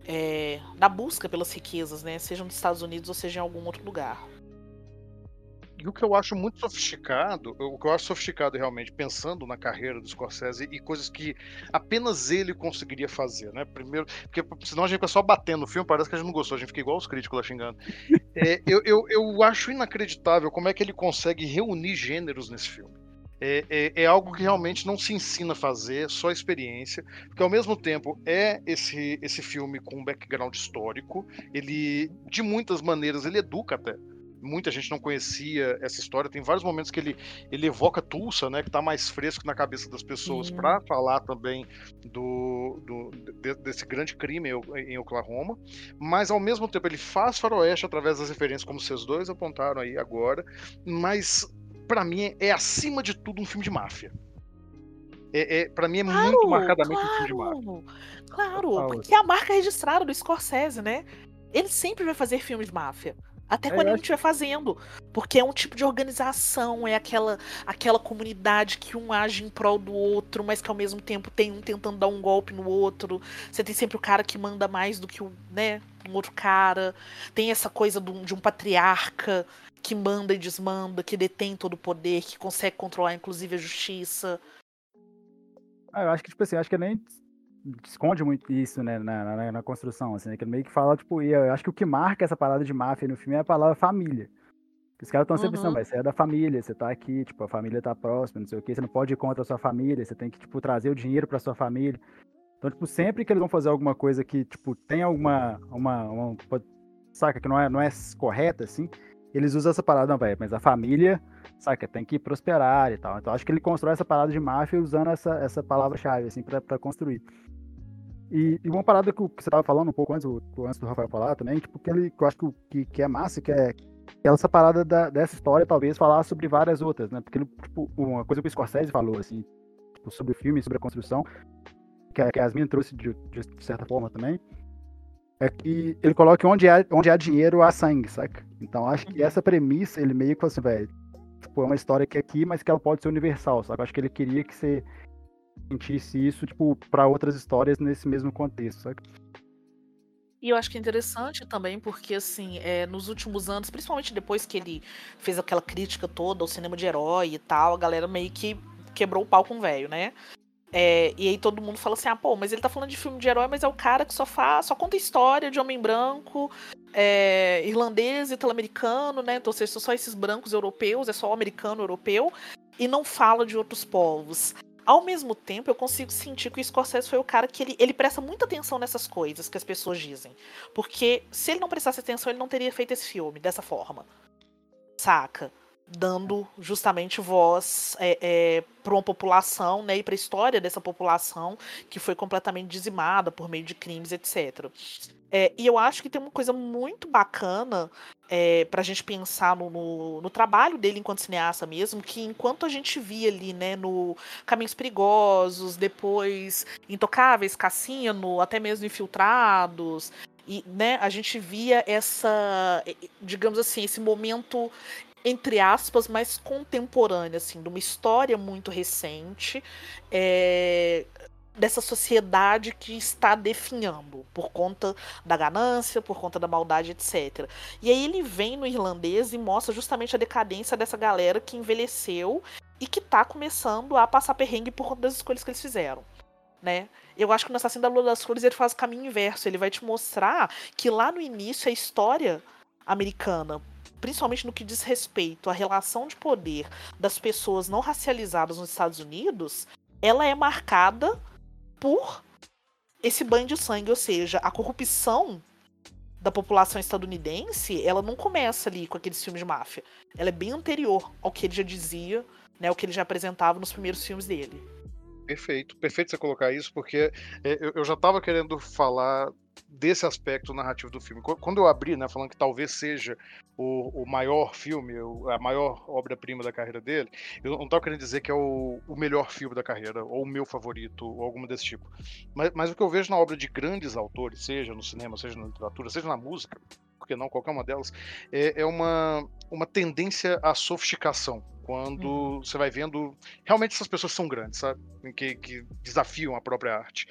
é, da busca pelas riquezas, né? Seja nos Estados Unidos ou seja em algum outro lugar. E o que eu acho muito sofisticado, o que eu acho sofisticado realmente, pensando na carreira do Scorsese e coisas que apenas ele conseguiria fazer, né? Primeiro, porque senão a gente fica só batendo no filme, parece que a gente não gostou, a gente fica igual os críticos lá xingando. É, eu, eu, eu acho inacreditável como é que ele consegue reunir gêneros nesse filme. É, é, é, algo que realmente não se ensina a fazer, só experiência, porque ao mesmo tempo é esse, esse filme com um background histórico, ele, de muitas maneiras, ele educa até. Muita gente não conhecia essa história. Tem vários momentos que ele, ele evoca Tulsa, né, que está mais fresco na cabeça das pessoas, para falar também do, do de, desse grande crime em, em Oklahoma. Mas ao mesmo tempo ele faz faroeste através das referências, como vocês dois apontaram aí agora. Mas para mim, é acima de tudo um filme de máfia. É, é, para mim é claro, muito marcadamente claro, um filme de máfia. Claro, porque é a marca registrada do Scorsese, né? Ele sempre vai fazer filmes de máfia. Até é, quando é, ele não estiver fazendo. Porque é um tipo de organização, é aquela, aquela comunidade que um age em prol do outro, mas que ao mesmo tempo tem um tentando dar um golpe no outro. Você tem sempre o cara que manda mais do que o, né, um outro cara. Tem essa coisa de um, de um patriarca que manda e desmanda, que detém todo o poder, que consegue controlar inclusive a justiça. Ah, eu acho que, tipo assim, acho que nem esconde muito isso, né, na, na, na construção, assim, né, que ele meio que fala, tipo, e eu acho que o que marca essa parada de máfia no filme é a palavra família. Os caras estão sempre uhum. pensando, você é da família, você tá aqui, tipo, a família tá próxima, não sei o que, você não pode ir contra a sua família, você tem que, tipo, trazer o dinheiro pra sua família. Então, tipo, sempre que eles vão fazer alguma coisa que, tipo, tem alguma, uma, uma saca, que não é, não é correta, assim, eles usam essa parada, não, velho, mas a família, saca, tem que prosperar e tal. Então acho que ele constrói essa parada de máfia usando essa, essa palavra-chave, assim, pra, pra construir. E, e, uma parada que, que você tava falando um pouco antes, antes do Rafael falar também, tipo, que, ele, que eu acho que, que é massa, que é, que essa parada da, dessa história, talvez, falar sobre várias outras, né? Porque, tipo, uma coisa que o Scorsese falou, assim, tipo, sobre o filme, sobre a construção, que a, que a Yasmin trouxe de, de certa forma também, é que ele coloca onde há, onde há dinheiro, há sangue, saca? Então acho que uhum. essa premissa, ele meio que assim, velho, tipo, é uma história que é aqui, mas que ela pode ser universal, sabe? Acho que ele queria que você sentisse isso, tipo, para outras histórias nesse mesmo contexto, saca? E eu acho que é interessante também, porque, assim, é, nos últimos anos, principalmente depois que ele fez aquela crítica toda ao cinema de herói e tal, a galera meio que quebrou o pau com o velho, né? É, e aí todo mundo fala assim, ah, pô, mas ele tá falando de filme de herói, mas é o cara que só faz, só conta história de homem branco, é, irlandês, italo-americano, né? Então, ou seja, são só esses brancos europeus, é só americano europeu, e não fala de outros povos. Ao mesmo tempo, eu consigo sentir que o Scorsese foi o cara que ele, ele presta muita atenção nessas coisas que as pessoas dizem. Porque se ele não prestasse atenção, ele não teria feito esse filme dessa forma. Saca? Dando justamente voz é, é, para uma população né, e para a história dessa população que foi completamente dizimada por meio de crimes, etc. É, e eu acho que tem uma coisa muito bacana é, para a gente pensar no, no, no, trabalho dele enquanto cineasta mesmo, que enquanto a gente via ali né, no Caminhos Perigosos, depois Intocáveis, Cassino, até mesmo Infiltrados, e né, a gente via essa, digamos assim, esse momento entre aspas, mais contemporânea, assim, de uma história muito recente, é, dessa sociedade que está definhando por conta da ganância, por conta da maldade, etc. E aí ele vem no irlandês e mostra justamente a decadência dessa galera que envelheceu e que está começando a passar perrengue por conta das escolhas que eles fizeram. Né? Eu acho que no Assassino da Lua das Flores ele faz o caminho inverso. Ele vai te mostrar que lá no início a história americana principalmente no que diz respeito à relação de poder das pessoas não racializadas nos Estados Unidos, ela é marcada por esse banho de sangue, ou seja, a corrupção da população estadunidense, ela não começa ali com aqueles filmes de máfia. Ela é bem anterior ao que ele já dizia, né, o que ele já apresentava nos primeiros filmes dele. Perfeito, perfeito você colocar isso, porque é, eu já estava querendo falar desse aspecto narrativo do filme. Quando eu abri, né, falando que talvez seja o, o maior filme, a maior obra-prima da carreira dele, eu não estava querendo dizer que é o, o, melhor filme da carreira, ou o meu favorito, ou alguma desse tipo. Mas, mas o que eu vejo na obra de grandes autores, seja no cinema, seja na literatura, seja na música, porque não qualquer uma delas, é, é uma, uma tendência à sofisticação. Quando uhum. você vai vendo. Realmente essas pessoas são grandes, sabe? Que, que desafiam a própria arte.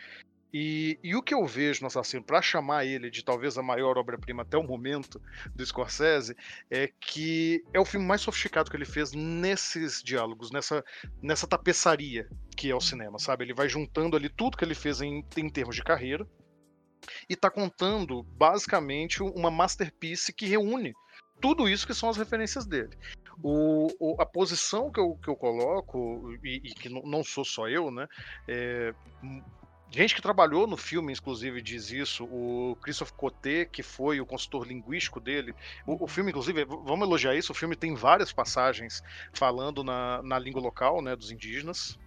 E, e, o que eu vejo no Assassino, para chamar ele de talvez a maior obra-prima até o momento do Scorsese, é que é o filme mais sofisticado que ele fez nesses diálogos, nessa, nessa tapeçaria que é o cinema, sabe? Ele vai juntando ali tudo que ele fez em, em termos de carreira e está contando basicamente uma masterpiece que reúne tudo isso que são as referências dele. O, o- a posição que eu, que eu coloco, e, e que não, não sou só eu, né? é, gente que trabalhou no filme, inclusive, diz isso. O Christophe Coté, que foi o consultor linguístico dele. O, o filme, inclusive, vamos elogiar isso, o filme tem várias passagens falando na, na língua local, né, dos indígenas.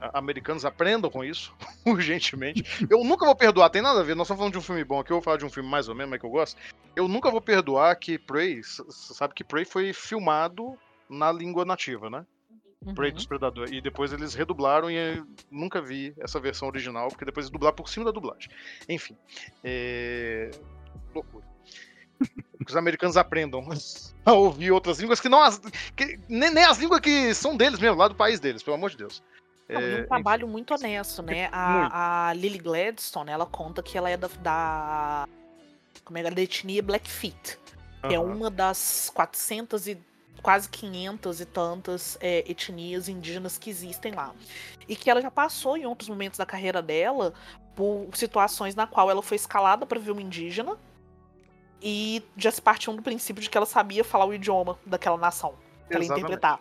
A- Americanos aprendam com isso, urgentemente. Eu nunca vou perdoar, tem nada a ver, nós estamos falando de um filme bom aqui, eu vou falar de um filme mais ou menos, mas que eu gosto. Eu nunca vou perdoar que Prey, sabe que Prey foi filmado na língua nativa, né? Prey Uhum. dos Predadores. E depois eles redublaram e nunca vi essa versão original, porque depois eles dublaram por cima da dublagem. Enfim. É... Loucura. Que os americanos aprendam a ouvir outras línguas que não as. que- nem, nem as línguas que são deles mesmo, lá do país deles, pelo amor de Deus. Não, e É, um trabalho muito honesto, né? A, a Lily Gladstone, ela conta que ela é da, da como é que é? da etnia Blackfeet, que é aham. uma das 400 e quase 500 e tantas é, etnias indígenas que existem lá. E que ela já passou em outros momentos da carreira dela por situações na qual ela foi escalada para ver uma indígena e já se partiu do princípio de que ela sabia falar o idioma daquela nação. Pra ela Exatamente. interpretar.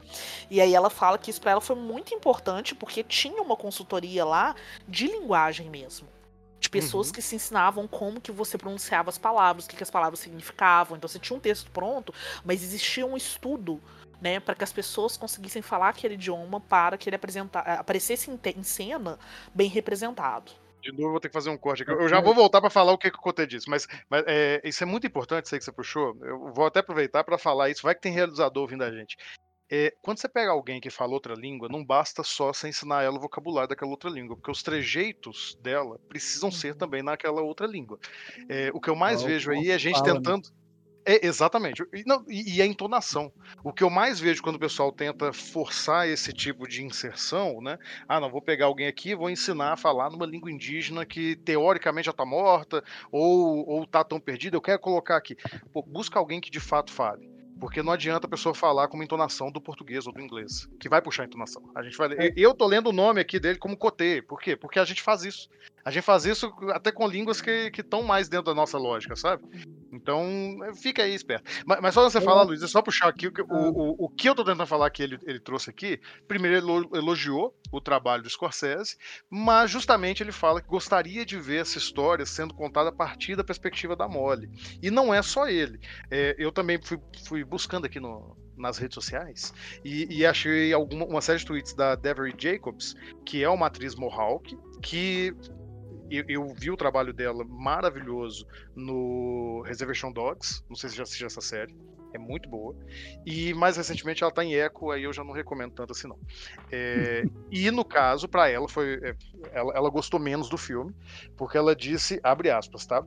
E aí ela fala que isso pra ela foi muito importante porque tinha uma consultoria lá de linguagem mesmo. De pessoas Uhum. que se ensinavam como que você pronunciava as palavras, o que, que as palavras significavam. Então você tinha um texto pronto, mas existia um estudo, né, para que as pessoas conseguissem falar aquele idioma para que ele apresenta- aparecesse em, em cena bem representado. De novo, eu vou ter que fazer um corte aqui. Eu já vou voltar para falar o que, que o Cotê disse, mas, mas, é, isso é muito importante, isso aí que você puxou. Eu vou até aproveitar para falar isso. Vai que tem realizador ouvindo a gente. É, quando você pega alguém que fala outra língua, não basta só você ensinar ela o vocabulário daquela outra língua, porque os trejeitos dela precisam ser também naquela outra língua. É, o que eu mais vejo aí é gente fala, né? tentando. É, exatamente. E, não, e, e a entonação. O que eu mais vejo quando o pessoal tenta forçar esse tipo de inserção, né? Ah, não, vou pegar alguém aqui vou ensinar a falar numa língua indígena que teoricamente já está morta ou, ou tá tão perdida. Eu quero colocar aqui. Pô, busca alguém que de fato fale. Porque não adianta a pessoa falar com uma entonação do português ou do inglês, que vai puxar a entonação. A gente vai, É. eu tô lendo o nome aqui dele como Cotê. Por quê? Porque a gente faz isso. A gente faz isso até com línguas que estão mais dentro da nossa lógica, sabe? Então, fica aí esperto. Mas, mas só você falar, Luiz, é só puxar aqui o, que- o, o, que eu tô tentando falar que ele, ele trouxe aqui. Primeiro, ele elo- elogiou o trabalho do Scorsese, mas justamente ele fala que gostaria de ver essa história sendo contada a partir da perspectiva da Molly. E não é só ele. É, eu também fui, fui buscando aqui no, nas redes sociais e, e achei alguma, uma série de tweets da Devery Jacobs, que é uma atriz Mohawk, que eu, eu vi o trabalho dela maravilhoso no Reservation Dogs. Não sei se já assistiu essa série. É muito boa. E mais recentemente ela tá em Echo, aí eu já não recomendo tanto assim, não. É, e no caso, para ela, foi. é, Ela, ela gostou menos do filme, porque ela disse, abre aspas, tá?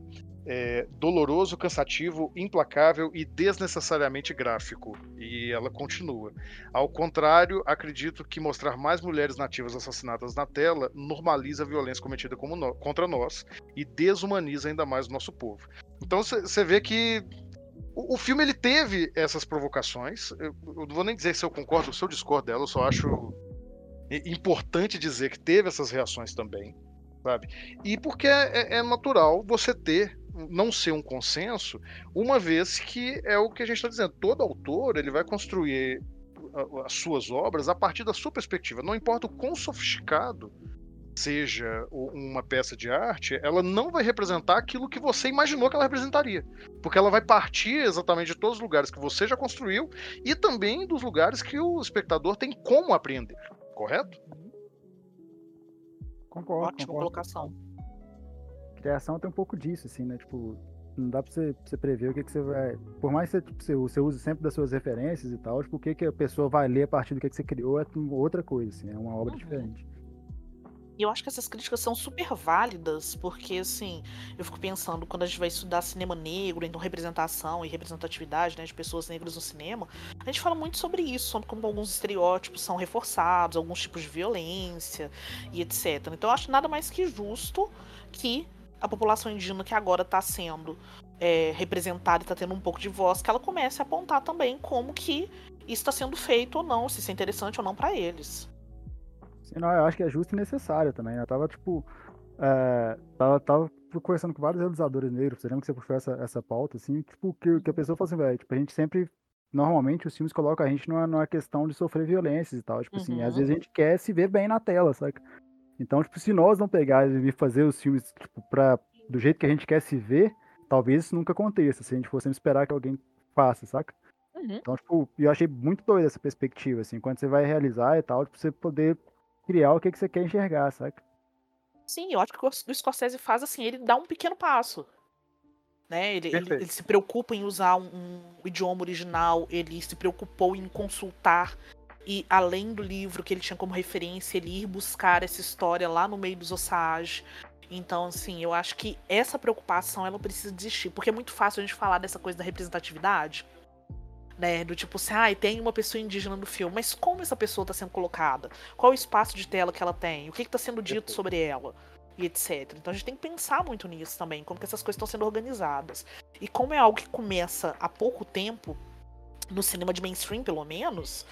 É, doloroso, cansativo, implacável e desnecessariamente gráfico. E ela continua. Ao contrário, acredito que mostrar mais mulheres nativas assassinadas na tela normaliza a violência cometida nó- contra nós e desumaniza ainda mais o nosso povo. Então você vê que o, o filme ele teve essas provocações. Eu, eu não vou nem dizer se eu concordo ou se eu discordo dela, eu só acho importante dizer que teve essas reações também, sabe? E porque é, é natural você ter não ser um consenso, uma vez que é o que a gente está dizendo. Todo autor ele vai construir as suas obras a partir da sua perspectiva. Não importa o quão sofisticado seja uma peça de arte, ela não vai representar aquilo que você imaginou que ela representaria. Porque ela vai partir exatamente de todos os lugares que você já construiu e também dos lugares que o espectador tem como apreender. Correto? Concordo, Ótima concordo. colocação. Criação tem um pouco disso, assim, né? Tipo, não dá pra você, pra você prever o que, que você vai. Por mais que você, tipo, você, você use sempre das suas referências e tal, tipo, o que, que a pessoa vai ler a partir do que, que você criou é outra coisa, assim, é uma obra Uhum. diferente. E eu acho que essas críticas são super válidas, porque assim, eu fico pensando, quando a gente vai estudar cinema negro, então representação e representatividade né, de pessoas negras no cinema, a gente fala muito sobre isso, sobre como alguns estereótipos são reforçados, alguns tipos de violência e etc. Então eu acho nada mais que justo que a população indígena que agora está sendo é, representada e está tendo um pouco de voz, que ela comece a apontar também como que isso está sendo feito ou não, se isso é interessante ou não para eles. Não, eu acho que é justo e necessário também. Eu tava, tipo. é, tava, tava conversando com vários realizadores negros, você lembra que você puxou essa, essa pauta, assim, tipo, que, que a pessoa fala assim, velho, tipo, a gente sempre normalmente os filmes colocam a gente numa, numa questão de sofrer violências e tal. Tipo assim, às Uhum. vezes a gente quer se ver bem na tela, saca? Então, tipo, se nós não pegarmos e fazer os filmes, tipo, pra, do jeito que a gente quer se ver, talvez isso nunca aconteça, se a gente for sempre esperar que alguém faça, saca? Uhum. Então, tipo, eu achei muito doido essa perspectiva, assim, quando você vai realizar e tal, tipo, você poder criar o que, que você quer enxergar, saca? Sim, eu acho que o Scorsese faz assim, ele dá um pequeno passo. Né? Ele, ele, ele se preocupa em usar um, um idioma original, ele se preocupou em consultar e além do livro que ele tinha como referência, ele ir buscar essa história lá no meio dos Osage. Então, assim, eu acho que essa preocupação ela precisa existir, porque é muito fácil a gente falar dessa coisa da representatividade, né? Do tipo assim, ah, tem uma pessoa indígena no filme, mas como essa pessoa está sendo colocada? Qual o espaço de tela que ela tem? O que está sendo dito sobre ela? E etc. Então a gente tem que pensar muito nisso também, como que essas coisas estão sendo organizadas. E como é algo que começa há pouco tempo, no cinema de mainstream, pelo menos,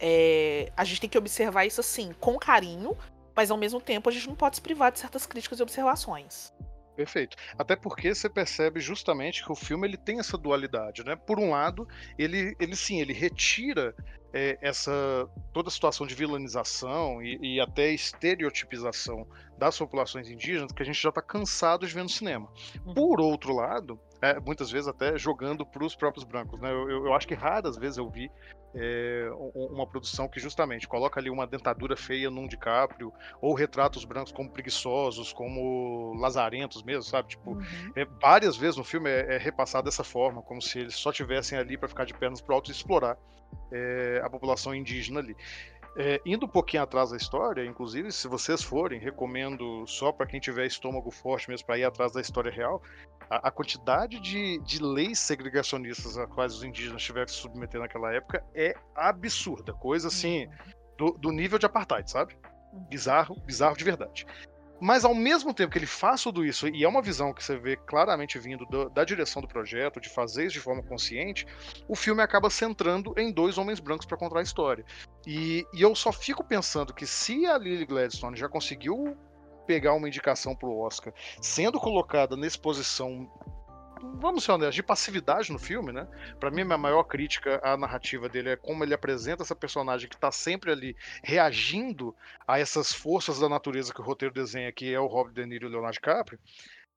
é, a gente tem que observar isso assim, com carinho, mas ao mesmo tempo a gente não pode se privar de certas críticas e observações. Perfeito. Até porque você percebe justamente que o filme ele tem essa dualidade, né? Por um lado, ele, ele sim, ele retira é, essa toda a situação de vilanização e, e até estereotipização das populações indígenas que a gente já está cansado de ver no cinema. Uhum. Por outro lado, é, muitas vezes até jogando para os próprios brancos, né? Eu, eu- eu acho que raras vezes eu vi é, uma produção que justamente coloca ali uma dentadura feia num DiCaprio ou retrata os brancos como preguiçosos, como lazarentos mesmo, sabe? Tipo, é, várias vezes no filme é, é repassado dessa forma, como se eles só tivessem ali para ficar de pernas pro alto e explorar é, a população indígena ali. É, indo um pouquinho atrás da história, inclusive, se vocês forem, recomendo só para quem tiver estômago forte mesmo para ir atrás da história real, a, a quantidade de, de leis segregacionistas a quais os indígenas tiveram que se submeter naquela época é absurda, coisa assim do, do nível de apartheid, sabe? Bizarro, bizarro de verdade. Mas ao mesmo tempo que ele faz tudo isso, e é uma visão que você vê claramente vindo do- da direção do projeto, de fazer isso de forma consciente, o filme acaba centrando em dois homens brancos para contar a história. E, e eu só fico pensando que se a Lily Gladstone já conseguiu pegar uma indicação pro Oscar, sendo colocada nessa posição, vamos ser honestos, de passividade no filme, né? Pra mim, a minha maior crítica à narrativa dele é como ele apresenta essa personagem que tá sempre ali reagindo a essas forças da natureza que o roteiro desenha, que é o Robert De Niro e o Leonardo DiCaprio,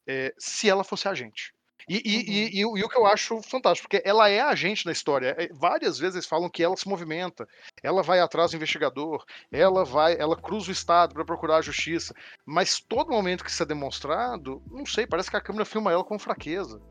é, se ela fosse agente. E, e- e- e o- e o que eu acho fantástico, porque ela é agente na história. É, várias vezes eles falam que ela se movimenta, ela vai atrás do investigador, ela vai, ela cruza o estado para procurar a justiça. Mas todo momento que isso é demonstrado, não sei, parece que a câmera filma ela com fraqueza.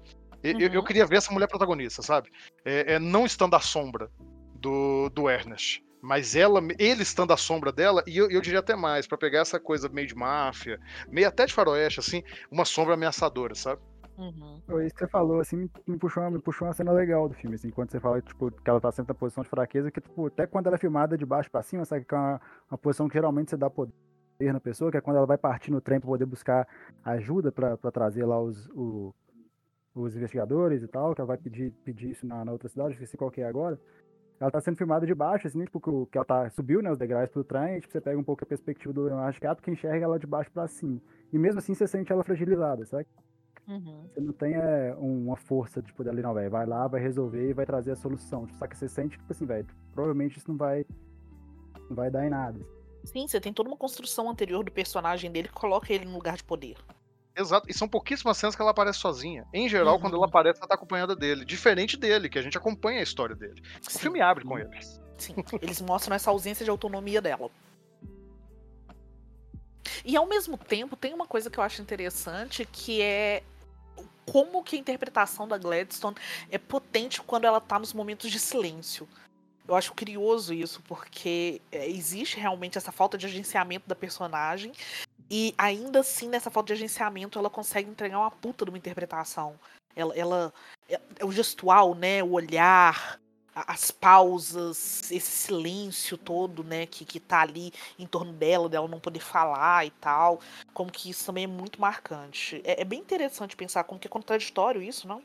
E- Eu, eu Uhum. queria ver essa mulher protagonista, sabe? É, é não estando à sombra do, do Ernest. Mas ela, ele estando à sombra dela, e eu, eu diria até mais, para pegar essa coisa meio de máfia, meio até de faroeste, assim, uma sombra ameaçadora, sabe? Uhum. Isso que você falou, assim, me- puxou, me puxou uma cena legal do filme, assim, quando você fala, tipo, que ela tá sempre na posição de fraqueza, que, tipo, até quando ela é filmada de baixo pra cima, sabe, que é uma, uma posição que geralmente você dá poder na pessoa, que é quando ela vai partir no trem pra poder buscar ajuda pra, pra trazer lá os, o- os investigadores e tal, que ela vai pedir, pedir isso na, na outra cidade, esqueci qual que é agora. Ela tá sendo filmada de baixo, assim, tipo, que ela tá, subiu, né, os degraus pro trem, e, tipo, você pega um pouco a perspectiva do Leonardo DiCaprio, que enxerga ela de baixo pra cima. E mesmo assim você sente ela fragilizada, sabe? Uhum. Você não tem é, uma força de poder ali, não, velho. Vai lá, vai resolver e vai trazer a solução. Só que você sente, tipo assim, velho, provavelmente isso não vai. Não vai dar em nada. Sim, você tem toda uma construção anterior do personagem dele que coloca ele no lugar de poder. Exato, e são pouquíssimas cenas que ela aparece sozinha. Em geral, Uhum. quando ela aparece, ela tá acompanhada dele. Diferente dele, que a gente acompanha a história dele. O Sim, filme abre com ele. sim. Eles mostram essa ausência de autonomia dela. E ao mesmo tempo, tem uma coisa que eu acho interessante, que é como que a interpretação da Gladstone é potente quando ela tá nos momentos de silêncio. Eu acho curioso isso, porque é, existe realmente essa falta de agenciamento da personagem. E ainda assim, nessa falta de agenciamento, ela consegue entregar uma puta de uma interpretação. Ela, ela é, é o gestual, né? O olhar, as pausas, esse silêncio todo, né? Que, que tá ali em torno dela, dela não poder falar e tal. Como que isso também é muito marcante. É, é bem interessante pensar como que é contraditório isso, não?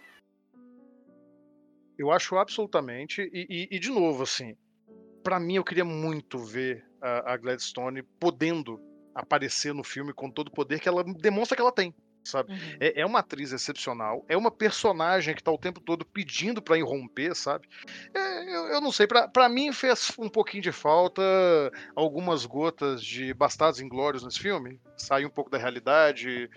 Eu acho absolutamente. E, e- e, de novo, assim, pra mim eu queria muito ver a, a Gladstone podendo aparecer no filme com todo o poder que ela demonstra que ela tem. Sabe? Uhum. É, é uma atriz excepcional, é uma personagem que tá o tempo todo pedindo pra irromper, sabe? É, eu, eu não sei, pra, pra mim fez um pouquinho de falta algumas gotas de Bastardos Inglórios nesse filme, sair um pouco da realidade.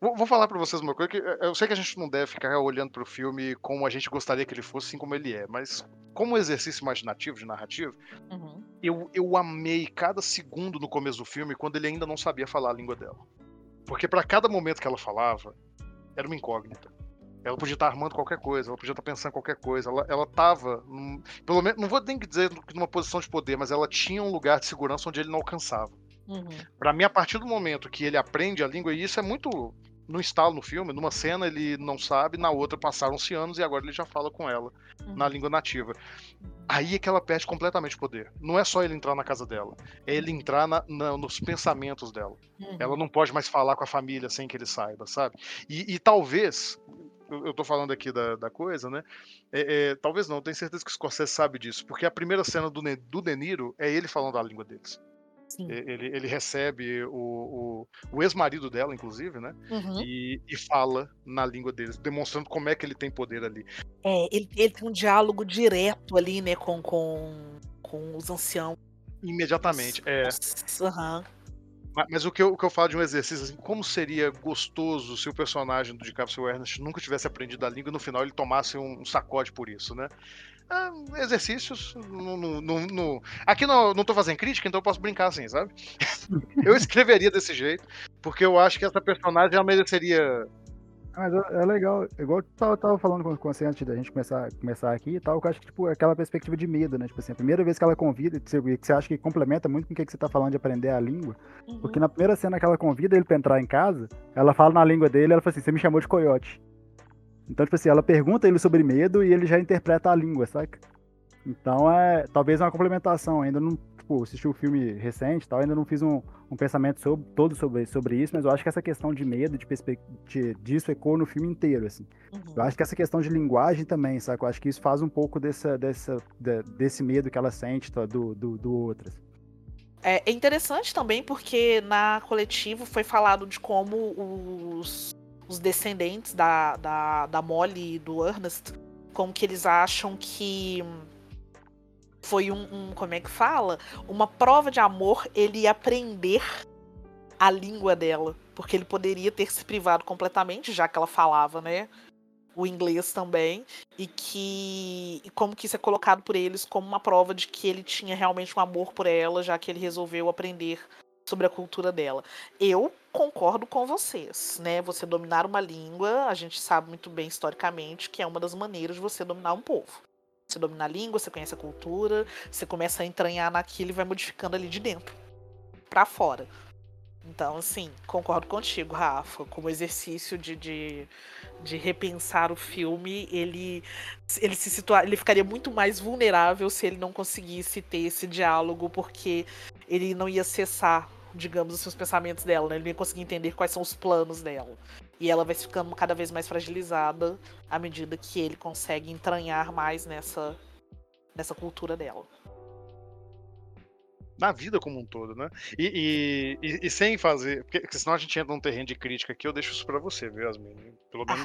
Vou, vou falar pra vocês uma coisa, que eu- eu sei que a gente não deve ficar olhando pro filme como a gente gostaria que ele fosse, assim como ele é, mas como exercício imaginativo, de narrativa, Uhum. eu, eu amei cada segundo no começo do filme quando ele ainda não sabia falar a língua dela. Porque pra cada momento que ela falava, era uma incógnita. Ela podia estar armando qualquer coisa, ela podia estar pensando qualquer coisa. Ela, ela tava, num- pelo menos, não vou nem dizer que numa posição de poder, mas ela tinha um lugar de segurança onde ele não alcançava. Uhum. Pra mim, a partir do momento que ele aprende a língua, e isso é muito no instalo no filme, numa cena ele não sabe, na outra passaram-se anos e agora ele já fala com ela na Uhum. língua nativa. Aí é que ela perde completamente o poder. Não é só ele entrar na casa dela, é ele entrar na- na- nos pensamentos dela. Uhum. Ela não pode mais falar com a família sem que ele saiba, sabe? E, e talvez, eu, tô falando aqui da, da coisa, né? É, é, talvez não, eu tenho certeza que o Scorsese sabe disso, porque a primeira cena do, do De Niro é ele falando a língua deles. Sim. Ele, ele recebe o, o, o ex-marido dela, inclusive, né? Uhum. E, e fala na língua deles, demonstrando como é que ele tem poder ali. É, ele, ele tem um diálogo direto ali, né, com, com, com os anciãos. Imediatamente. É, Nossa, aham. Ma- Mas o que, eu, o que eu falo de um exercício, assim, como seria gostoso se o personagem do DiCaprio Ernest nunca tivesse aprendido a língua e no final ele tomasse um, um sacode por isso, né? Ah, exercícios. No, no- no- no- Aqui não, não tô fazendo crítica, então eu posso brincar assim, sabe? eu escreveria desse jeito, porque eu acho que essa personagem ela mereceria. Mas é é legal, igual eu tava, tava falando com, com você antes da gente começar, começar aqui e tal, que eu acho que, tipo, aquela perspectiva de medo, né? Tipo assim, a primeira vez que ela convida, que você, que você acha que complementa muito com o que que você tá falando de aprender a língua, Uhum. porque na primeira cena que ela convida ele pra entrar em casa, ela fala na língua dele, ela fala assim, você me chamou de coiote. Então, tipo assim, ela pergunta ele sobre medo e ele já interpreta a língua, saca? Então, é, talvez uma complementação, ainda não, tipo, assisti o filme recente e tal, ainda não fiz um, um pensamento sobre, todo sobre, sobre isso, mas eu acho que essa questão de medo, de perspectiva, disso ecoa no filme inteiro, assim. Uhum. Eu acho que essa questão de linguagem também, saca? Eu acho que isso faz um pouco dessa, dessa, da- desse medo que ela sente tá, do, do, do outro. assim. É, é interessante também porque na coletiva foi falado de como os, os descendentes da, da, da Molly e do Ernest, como que eles acham que foi um, um- como é que fala? Uma prova de amor ele aprender a língua dela. Porque ele poderia ter se privado completamente, já que ela falava, né? O inglês também. E que. E como que isso é colocado por eles como uma prova de que ele tinha realmente um amor por ela, já que ele resolveu aprender sobre a cultura dela. Eu concordo com vocês, né? Você dominar uma língua, a gente sabe muito bem historicamente que é uma das maneiras de você dominar um povo. Você domina a língua, você conhece a cultura, você começa a entranhar naquilo e vai modificando ali de dentro pra fora. Então, assim, concordo contigo, Rafa. Como exercício de, de, de repensar o filme, ele, ele se situa, ele ficaria muito mais vulnerável se ele não conseguisse ter esse diálogo, porque ele não ia cessar, digamos, os seus pensamentos dela, né? Ele não ia conseguir entender quais são os planos dela. E ela vai ficando cada vez mais fragilizada à medida que ele consegue entranhar mais nessa, nessa cultura dela. Na vida como um todo, né? E, e- e- e sem fazer. Porque, porque senão a gente entra num terreno de crítica aqui, eu deixo isso pra você, viu, Yasmin? Pelo Ah.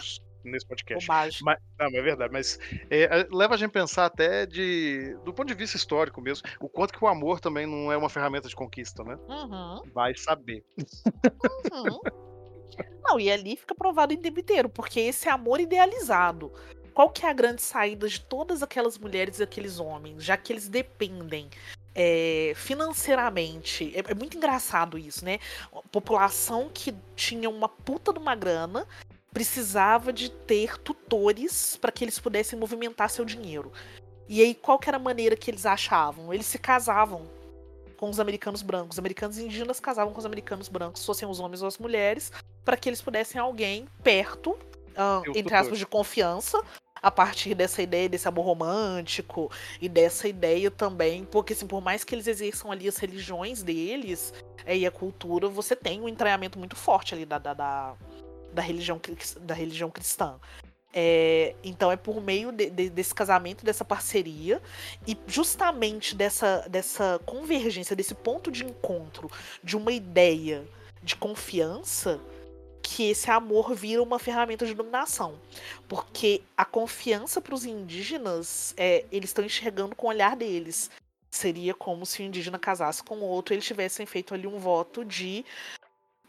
Nesse podcast. Mas, não, mas é verdade, mas é, é, leva a gente a pensar até de, do ponto de vista histórico mesmo, o quanto que o amor também não é uma ferramenta de conquista, né? Uhum. Vai saber. Uhum. Não, e ali fica provado em tempo inteiro, porque esse amor idealizado. Qual que é a grande saída de todas aquelas mulheres e aqueles homens, já que eles dependem é, financeiramente? É, é muito engraçado isso, né? A população que tinha uma puta de uma grana precisava de ter tutores para que eles pudessem movimentar seu dinheiro. E aí, qual que era a maneira que eles achavam? Eles se casavam com os americanos brancos. Os americanos indígenas casavam com os americanos brancos, fossem os homens ou as mulheres, para que eles pudessem alguém perto, o entre tutor. aspas, de confiança, a partir dessa ideia desse amor romântico e dessa ideia também, porque assim, por mais que eles exerçam ali as religiões deles é, e a cultura, você tem um entranhamento muito forte ali da, da, da, da religião, da religião cristã. É, então é por meio de- de- desse casamento, dessa parceria, e justamente dessa, dessa convergência, desse ponto de encontro de uma ideia de confiança, que esse amor vira uma ferramenta de dominação. Porque a confiança para os indígenas, é, eles estão enxergando com o olhar deles. Seria como se o indígena casasse com outro e eles tivessem feito ali um voto de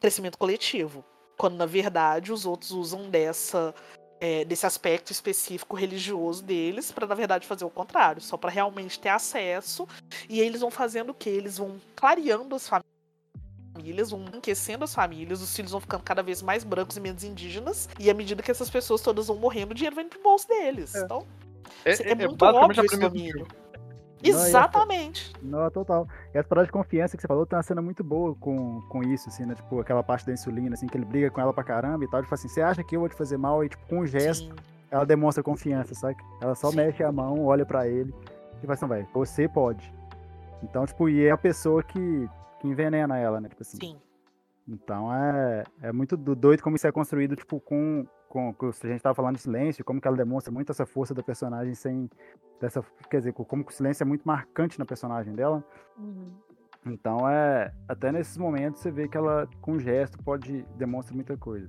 crescimento coletivo. Quando, na verdade, os outros usam dessa é, desse aspecto específico religioso deles para na verdade fazer o contrário, só para realmente ter acesso. E eles vão fazendo o que? Eles vão clareando as famílias, vão enriquecendo as famílias, os filhos vão ficando cada vez mais brancos e menos indígenas, e à medida que essas pessoas todas vão morrendo, o dinheiro vem pro bolso deles. É. Então, É, é, é muito basicamente óbvio a esse domínio. Filme. Não, essa- Exatamente. Não, total. E as paradas de confiança que você falou tem uma cena muito boa com, com isso, assim, né? Tipo, aquela parte da insulina, assim, que ele briga com ela pra caramba e tal. Tipo assim, você acha que eu vou te fazer mal? E, tipo, com um gesto, Sim. ela demonstra confiança, sabe? Ela só Sim. mexe a mão, olha pra ele e fala assim, vai, você pode. Então, tipo, e é a pessoa que, que envenena ela, né? Tipo assim. Sim. Então é, é muito do- doido como isso é construído, tipo, com, com, a gente tava falando de silêncio, como que ela demonstra muito essa força da personagem sem dessa, quer dizer, como que o silêncio é muito marcante na personagem dela. Então é, até nesses momentos você vê que ela com um gesto pode demonstra muita coisa.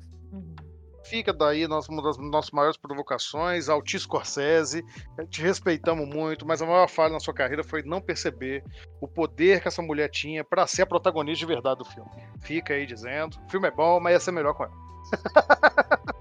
Fica daí nossa, uma das nossas maiores provocações, Altis Scorsese, eh, te respeitamos muito, mas a maior falha na sua carreira foi não perceber o poder que essa mulher tinha pra ser a protagonista de verdade do filme. Fica aí dizendo, o filme é bom, mas ia ser melhor com ela.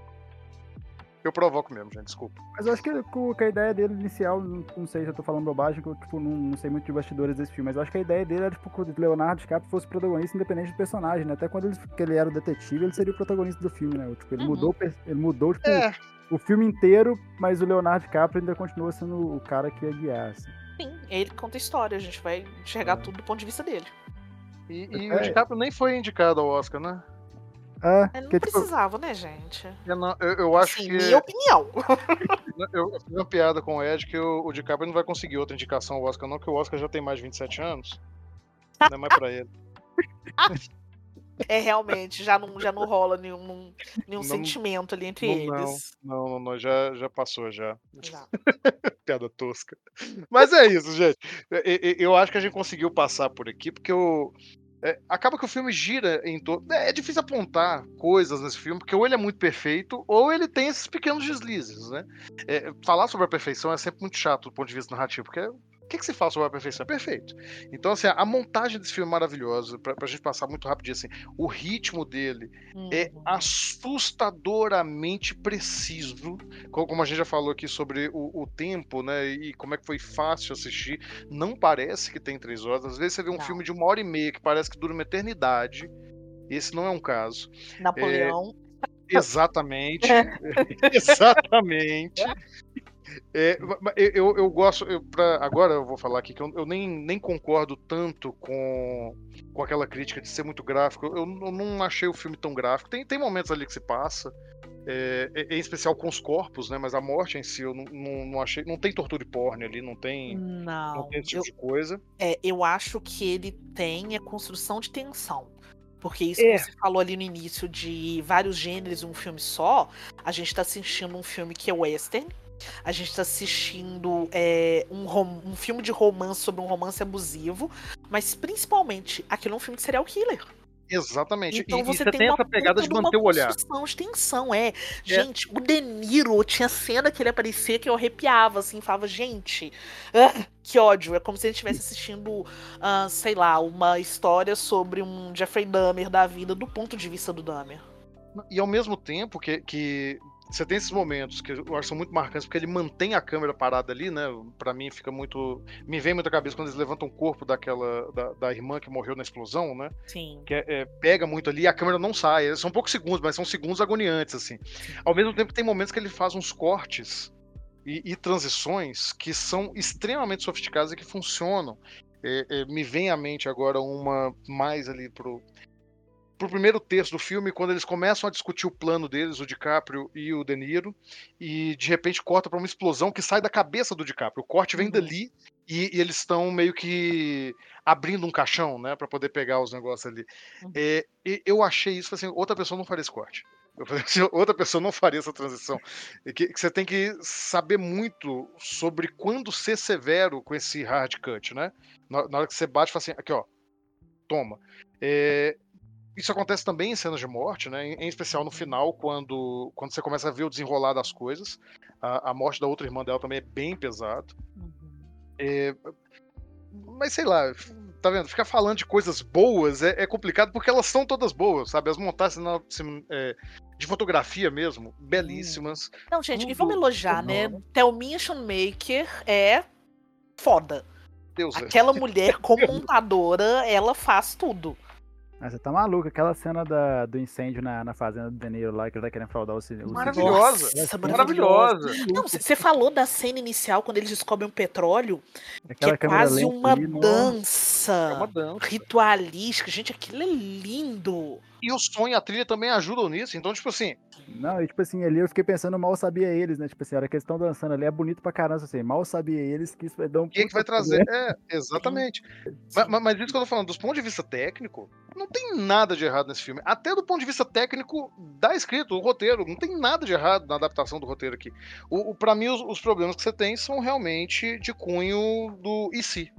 Eu provoco mesmo, gente, desculpa. Mas eu acho que, que a ideia dele inicial, não, sei se eu tô falando bobagem, que eu tipo, não, não sei muito de bastidores desse filme, mas eu acho que a ideia dele era tipo, que o Leonardo DiCaprio fosse protagonista independente do personagem, né? Até quando ele, que ele era o detetive, ele seria o protagonista do filme, né? Tipo, ele Uhum. mudou, ele mudou tipo, É, o filme inteiro, mas o Leonardo DiCaprio ainda continua sendo o cara que ia guiar, assim. Sim, ele conta a história, a gente vai enxergar É. tudo do ponto de vista dele. e, e É. o DiCaprio nem foi indicado ao Oscar, né? É, Ele não que, tipo, precisava, né, gente? Eu, não- eu- eu acho Assim, que. minha opinião. Eu, eu fiz uma piada com o Ed que o, o DiCaprio não vai conseguir outra indicação ao Oscar, não, que o Oscar já tem mais de 27 anos. Não é mais pra ele. É realmente, já não, já não rola nenhum, nenhum Não- sentimento ali entre Não, eles. não, não, não, já, já passou já. Já. Piada tosca. Mas é isso, gente. E- e- Eu acho que a gente conseguiu passar por aqui, porque o. é, acaba que o filme gira em torno. É, é difícil apontar coisas nesse filme, porque ou ele é muito perfeito, ou ele tem esses pequenos deslizes, né? É, falar sobre a perfeição é sempre muito chato do ponto de vista narrativo, porque o que, que se fala sobre a perfeição? É perfeito. Então, assim, a montagem desse filme é maravilhosa, pra, pra gente passar muito rapidinho, assim, o ritmo dele é Uhum. assustadoramente preciso. Co- Como a gente já falou aqui sobre o, o tempo, né? E como é que foi fácil assistir. Não parece que tem três horas. Às vezes você vê um Não. filme de uma hora e meia que parece que dura uma eternidade. Esse não é um caso. Napoleão. Exatamente. Exatamente. É, eu, eu- gosto. eu- pra- agora eu vou falar aqui que eu, eu nem, nem concordo tanto com, com aquela crítica de ser muito gráfico. Eu, eu não achei o filme tão gráfico. Tem, tem momentos ali que se passa. é, é- em especial com os corpos, né? Mas a morte em si eu não, não, não achei. Não tem tortura e porn ali, não tem, não Não, tem esse tipo de coisa. é, eu acho que ele tem a construção de tensão. Porque isso É. que você falou ali no início de vários gêneros um filme só, a gente tá assistindo um filme que é western, a gente tá assistindo é, um, rom- um filme de romance sobre um romance abusivo, mas principalmente aquilo é um filme de serial killer. Exatamente. Então e, você tem, tem essa pegada de manter o olhar. de tensão, é. Gente, o De Niro tinha cena que ele aparecia que eu arrepiava, assim, falava, gente, ah, que ódio. É como se a gente estivesse assistindo, ah, sei lá, uma história sobre um Jeffrey Dahmer da vida do ponto de vista do Dahmer. E ao mesmo tempo que, que você tem esses momentos que eu acho que são muito marcantes, porque ele mantém a câmera parada ali, né? Pra mim fica muito. Me vem muito à cabeça quando eles levantam o corpo daquela. da, da irmã que morreu na explosão, né? Sim. Que é- é, pega muito ali e a câmera não sai. São poucos segundos, mas são segundos agoniantes, assim. Ao mesmo tempo, tem momentos que ele faz uns cortes e, e transições que são extremamente sofisticadas e que funcionam. É, é, me vem à mente agora uma mais ali pro, pro primeiro terço do filme, quando eles começam a discutir o plano deles, o DiCaprio e o De Niro, e de repente corta para uma explosão que sai da cabeça do DiCaprio. O corte vem Uhum. dali e, e eles estão meio que abrindo um caixão, né, para poder pegar os negócios ali. Uhum. É, e eu achei isso, assim, outra pessoa não faria esse corte. Eu falei assim, outra pessoa não faria essa transição. E que, que você tem que saber muito sobre quando ser severo com esse hard cut, né? Na, na hora que você bate, fala assim, aqui ó, toma. É, isso acontece também em cenas de morte, né? Em, especial no final, quando, quando você começa a ver o desenrolar das coisas. A, a morte da outra irmã dela também é bem pesado. É, mas sei lá, tá vendo? Ficar falando de coisas boas é, é complicado porque elas são todas boas, sabe? As montagens na- é, de fotografia mesmo, belíssimas. Não, gente, e vamos elogiar, né? Thelminha Schoonmaker é foda. Deus é. Aquela mulher como montadora, ela faz tudo. Mas você tá maluco, aquela cena da, do incêndio na, na fazenda do Deniro lá, que ele tá querendo fraudar o, ci- o Maravilhosa. Nossa, Maravilhosa. Não, você falou da cena inicial, quando eles descobrem o petróleo, que Aquela é câmera quase uma ali, dança É uma dança. ritualística. Gente, aquilo é lindo. E o som e a trilha também ajudam nisso. Então, tipo assim, Não, e tipo assim, ali eu fiquei pensando, mal sabia eles, né? Tipo assim, a hora que eles estão dançando ali é bonito pra caramba, assim, mal sabia eles que isso vai dar um o que, é que vai trazer? problema. É, exatamente. Mas, mas- mas isso que eu tô falando, dos pontos de vista técnico, não tem nada de errado nesse filme. Até do ponto de vista técnico da escrita, o roteiro, não tem nada de errado na adaptação do roteiro aqui. O, o, pra mim, os, os problemas que você tem são realmente de cunho do e se.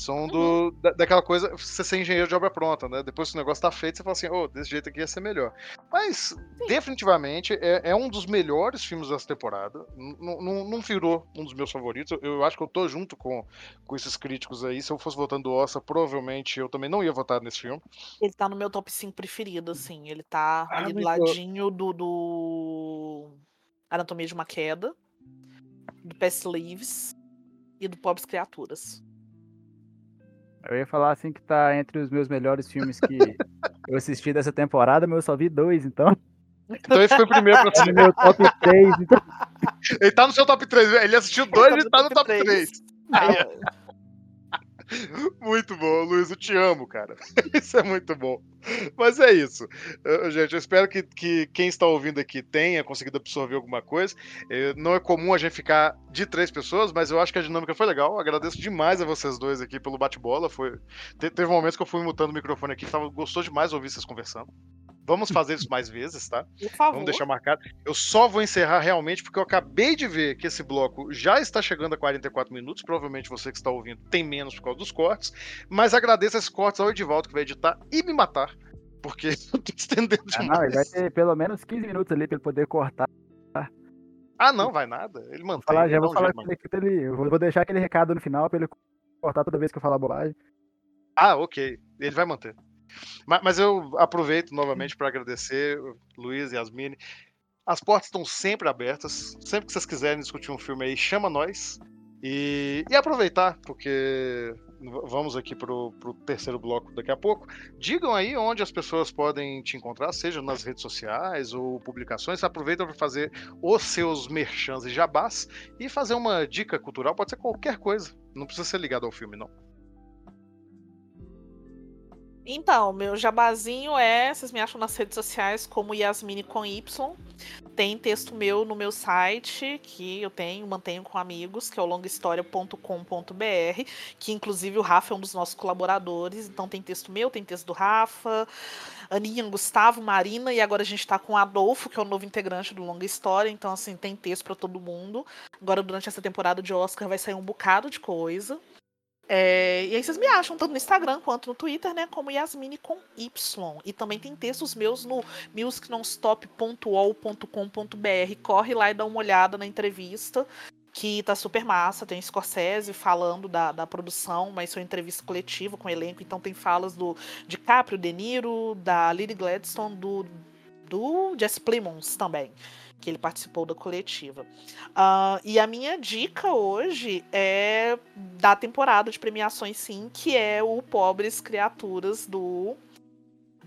São do, da- daquela coisa, você ser engenheiro de obra pronta, né? Depois que o negócio tá feito, você fala assim, ô, desse jeito aqui ia ser melhor. Mas, definitivamente, é, é um dos melhores filmes dessa temporada. Não virou um dos meus favoritos. Eu, eu acho que eu tô junto com, com esses críticos aí. Se eu fosse votando do Oscar, provavelmente eu também não ia votar nesse filme. Ele tá no meu top 5 preferido, assim. Ele tá Ah, ali do eu- ladinho do, do Anatomia de uma Queda, do Past Leaves e do Pobres Criaturas. Eu ia falar assim que tá entre os meus melhores filmes que eu assisti dessa temporada, mas eu só vi dois, então. Então esse foi o primeiro pra Tá você. meu top 3, então. Ele tá no seu top 3. Ele assistiu dois e tá no top 3. Muito bom, Luiz, eu te amo, cara. Isso é muito bom. Mas é isso. Eu- gente, eu espero que, que quem está ouvindo aqui tenha conseguido absorver alguma coisa. Eh, Não é comum a gente ficar de três pessoas, mas eu acho que a dinâmica foi legal. Agradeço demais a vocês dois aqui pelo bate-bola. Foi... te- Teve momentos que eu fui mutando o microfone aqui, tava... gostou demais ouvir vocês conversando. Vamos fazer isso mais vezes, tá? Por favor. Vamos deixar marcado. Eu só vou encerrar realmente porque eu acabei de ver que esse bloco já está chegando a 44 minutos. Provavelmente você que está ouvindo tem menos por causa dos cortes. Mas agradeço esses cortes ao Edivaldo que vai editar e me matar. Porque eu tô estendendo Ah, demais. não, ele vai ter pelo menos 15 minutos ali pra ele poder cortar. Ah, não, vai nada. Ele mantém. Falar, já vou falar ele, ele- eu vou deixar aquele recado no final pra ele cortar toda vez que eu falar bobagem. Ah, ok. Ele vai manter. Ma- Mas, eu aproveito novamente para agradecer, Luiz e Yasmine. As portas estão sempre abertas. Sempre que vocês quiserem discutir um filme aí, chama nós. E, e aproveitar, porque vamos aqui pro, pro terceiro bloco daqui a pouco. Digam aí onde as pessoas podem te encontrar, seja nas redes sociais ou publicações. Aproveita para fazer os seus merchans e jabás e fazer uma dica cultural. Pode ser qualquer coisa. Não precisa ser ligado ao filme, não. Então, meu jabazinho é, vocês me acham nas redes sociais como Yasmine com Y. Tem texto meu no meu site, que eu tenho, mantenho com amigos, que é o longahistoria.com.br, que inclusive o Rafa é um dos nossos colaboradores, então tem texto meu, tem texto do Rafa, Aninha, Gustavo, Marina, e agora a gente tá com Adolfo, que é o novo integrante do Longa História, então assim, tem texto para todo mundo. Agora durante essa temporada de Oscar vai sair um bocado de coisa. É, e aí vocês me acham tanto no Instagram quanto no Twitter, né? Como Yasmine com Y. E também tem textos meus no musicnonstop.ol.com.br. Corre lá e dá uma olhada na entrevista, que tá super massa. Tem Scorsese falando da, da produção, mas foi entrevista coletiva com o elenco, então tem falas do DiCaprio, De Niro, da Lily Gladstone, do, do Jesse Plimons também. Que ele participou da coletiva. Ah, e a minha dica hoje é da temporada de premiações, sim, que é o Pobres Criaturas do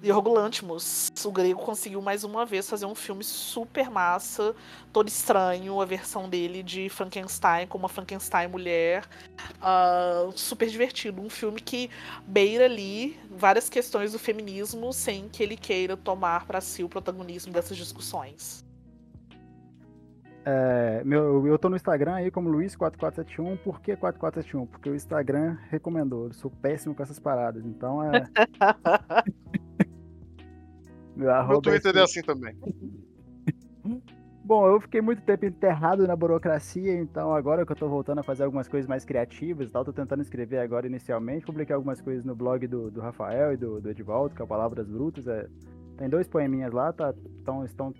Yorgo Lanthimos. O grego conseguiu mais uma vez fazer um filme super massa, todo estranho, a versão dele de Frankenstein, com uma Frankenstein mulher. Ah, super divertido. Um filme que beira ali várias questões do feminismo sem que ele queira tomar para si o protagonismo dessas discussões. É, meu, eu tô no Instagram aí como Luiz4471. Por que 4471? Porque o Instagram recomendou. Eu sou péssimo com essas paradas. Então é. meu Meu arroba Twitter é é assim também. Bom, eu fiquei muito tempo enterrado na burocracia, então agora que eu tô voltando a fazer algumas coisas mais criativas e tal, tô tentando escrever agora inicialmente, publiquei algumas coisas no blog do, do Rafael e do, do Edivaldo, que é o Palavras Brutas. É, tem dois poeminhas lá, tá, tão, estão,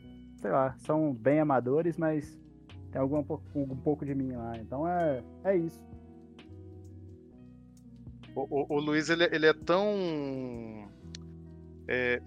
sei lá, são bem amadores, mas tem algum, um pouco de mim lá. Então é, é isso. O, o, o Luiz, ele, ele é tão. É,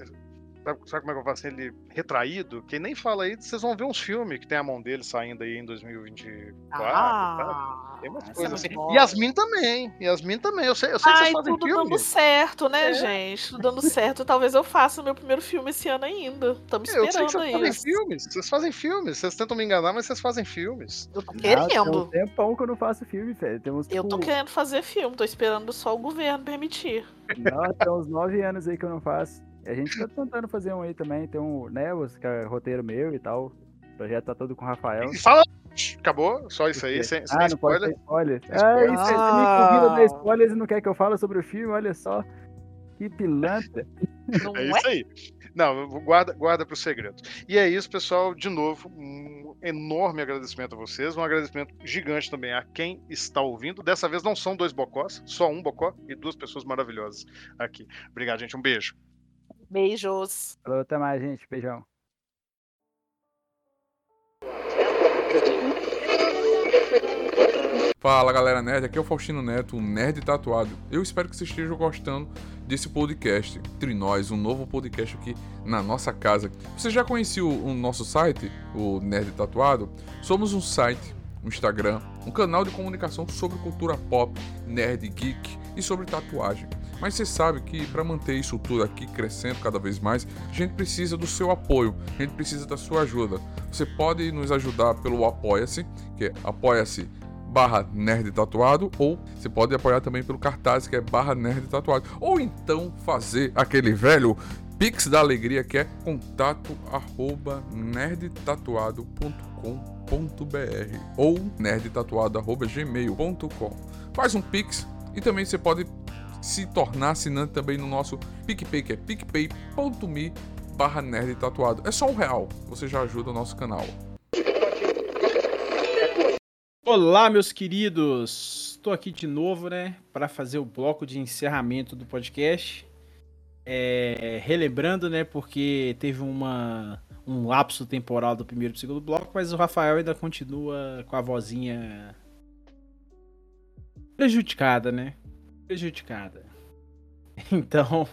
sabe, como é que eu falo assim? Ele retraído, que nem fala aí, vocês vão ver uns filmes que tem a mão dele saindo aí em 2024. Ah, tem umas coisas assim. Yasmin também. Yasmin também. Eu sei, eu sei Ai, que vocês fazem tudo filme. dando certo, né, é. gente? Tudo dando certo. Talvez eu faça o meu primeiro filme esse ano ainda. Estamos esperando eu sei que vocês aí. fazem filmes. Vocês fazem filmes. Vocês tentam me enganar, mas vocês fazem filmes. Eu tô querendo. tem um tempão que eu não faço filme, velho. Tem uns, Eu tô tipo, querendo fazer filme, tô esperando só o governo permitir. Não, tem uns nove anos aí que eu não faço. A gente tá tentando fazer um aí também. Tem um Nevos, que é roteiro meu e tal. O projeto tá todo com o Rafael. E fala. Acabou? Só isso aí, sem, sem Ah, não pode spoiler. spoiler. Ah, spoiler. isso, você me convida a dar spoilers e não quer que eu fale sobre o filme, olha só. Que pilantra. Não É é? isso aí. Não, guarda, guarda pro segredo. E é isso, pessoal. De novo, um enorme agradecimento a vocês. Um agradecimento gigante também a quem está ouvindo. Dessa vez não são dois bocós, só um bocó e duas pessoas maravilhosas aqui. Obrigado, gente. Um beijo. Beijos. Falou, até mais, gente. Beijão. Fala galera nerd, aqui é o Faustino Neto, o Nerd Tatuado. Eu espero que vocês estejam gostando desse podcast. Entre nós, um novo podcast aqui na nossa casa. Você já conhecia o, o nosso site, o Nerd Tatuado? Somos um site, um Instagram, um canal de comunicação sobre cultura pop, nerd, geek e sobre tatuagem. Mas você sabe que para manter isso tudo aqui crescendo cada vez mais, a gente precisa do seu apoio, a gente precisa da sua ajuda. Você pode nos ajudar pelo Apoia-se, que é apoia-se barra nerd tatuado, ou você pode apoiar também pelo cartaz que é barra nerd tatuado, ou então fazer aquele velho Pix da Alegria que é contato arroba nerdtatuado.com.br ou nerdtatuado arroba gmail.com. Faz um Pix e também você pode se tornar assinante também no nosso PicPay, que é picpay.me barra nerd tatuado. É só um real, você já ajuda o nosso canal. Olá, meus queridos! Estou aqui de novo, né, para fazer o bloco de encerramento do podcast. É, relembrando, né, porque teve uma, um lapso temporal do primeiro e do segundo bloco, mas o Rafael ainda continua com a vozinha prejudicada, né? Prejudicada. Então,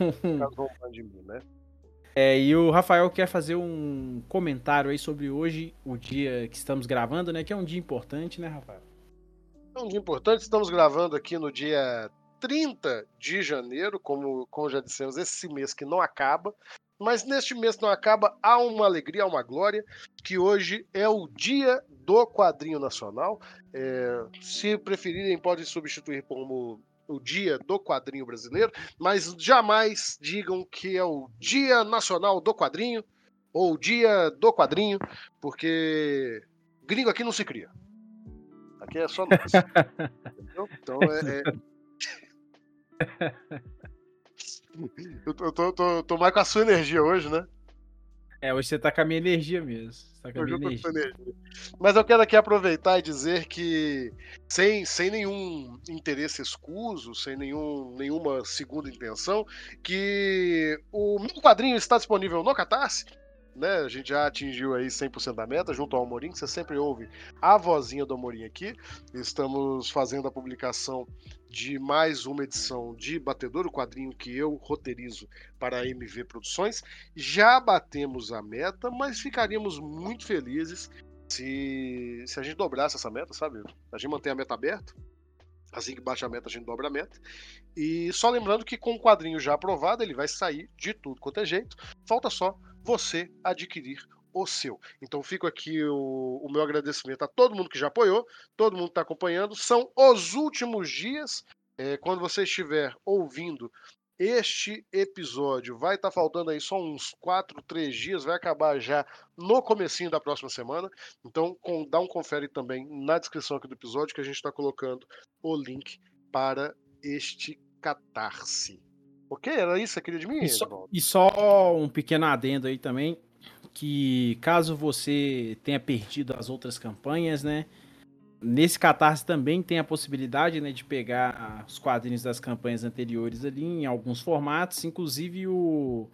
de mim, né? é, e o Rafael quer fazer um comentário aí sobre hoje, o dia que estamos gravando, né? Que é um dia importante, né, Rafael? É um dia importante. Estamos gravando aqui no dia 30 de janeiro, como, como já dissemos, esse mês que não acaba. Mas neste mês que não acaba, há uma alegria, há uma glória, que hoje é o dia do quadrinho nacional. É, se preferirem, podem substituir como o dia do quadrinho brasileiro, mas jamais digam que é o dia nacional do quadrinho ou o dia do quadrinho, porque gringo aqui não se cria. Aqui é só nós. Entendeu? Então é. é... Eu, tô, eu tô, tô, tô mais com a sua energia hoje, né? É, hoje você tá com a minha energia mesmo. Tá com a minha energia. energia. Mas eu quero aqui aproveitar e dizer que, sem, sem nenhum interesse escuso, sem nenhum, nenhuma segunda intenção, que o meu quadrinho está disponível no Catarse. Né? A gente já atingiu aí 100% da meta, junto ao Amorim, que você sempre ouve a vozinha do Amorim aqui. Estamos fazendo a publicação de mais uma edição de Batedor, o quadrinho que eu roteirizo para a MV Produções. Já batemos a meta, mas ficaríamos muito felizes se, se a gente dobrasse essa meta, sabe? A gente mantém a meta aberta. Assim que baixa a meta, a gente dobra a meta. E só lembrando que com o quadrinho já aprovado, ele vai sair de tudo quanto é jeito. Falta só você adquirir o seu. Então fico aqui o, o meu agradecimento a todo mundo que já apoiou, todo mundo que está acompanhando. São os últimos dias. É, quando você estiver ouvindo este episódio, vai estar faltando aí só uns 4, 3 dias, vai acabar já no comecinho da próxima semana. Então com, dá um confere também na descrição aqui do episódio que a gente está colocando o link para este catarse. Ok? Era isso que você queria de mim, E só, e só um pequeno adendo aí também, que caso você tenha perdido as outras campanhas, né? Nesse Catarse também tem a possibilidade né, de pegar os quadrinhos das campanhas anteriores ali em alguns formatos, inclusive o,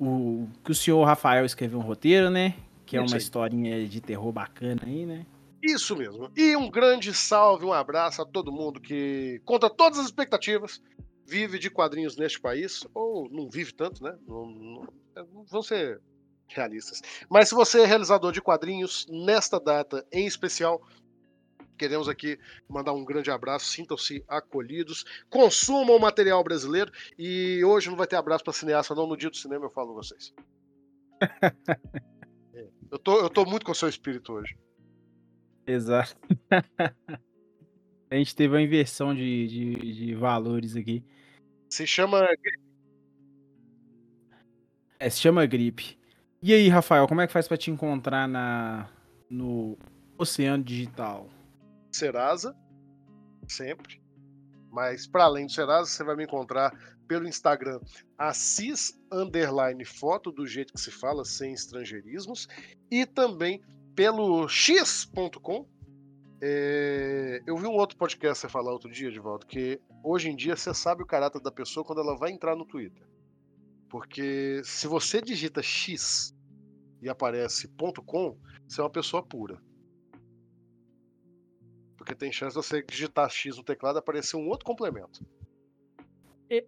o que o senhor Rafael escreveu um roteiro, né? Que é uma historinha de terror bacana aí, né? Isso mesmo. E um grande salve, um abraço a todo mundo que, contra todas as expectativas, vive de quadrinhos neste país, ou não vive tanto, né? Não, não, não vão ser realistas. Mas se você é realizador de quadrinhos, nesta data em especial, queremos aqui mandar um grande abraço, sintam-se acolhidos, consumam o material brasileiro e hoje não vai ter abraço para cineasta, não. No dia do cinema eu falo com vocês. É, Eu tô, eu tô muito com o seu espírito hoje. Exato. a gente teve uma inversão de, de, de valores aqui. Se chama É, se chama gripe. E aí, Rafael, como é que faz pra te encontrar na, no Oceano Digital? Serasa, sempre. Mas para além do Serasa, você vai me encontrar pelo Instagram Assis underline foto do jeito que se fala, sem estrangeirismos, e também pelo x.com. É, eu vi um outro podcast você falar outro dia, Edivaldo, que hoje em dia você sabe o caráter da pessoa quando ela vai entrar no Twitter. Porque se você digita X e aparece .com, você é uma pessoa pura. Porque tem chance de você digitar X no teclado e aparecer um outro complemento.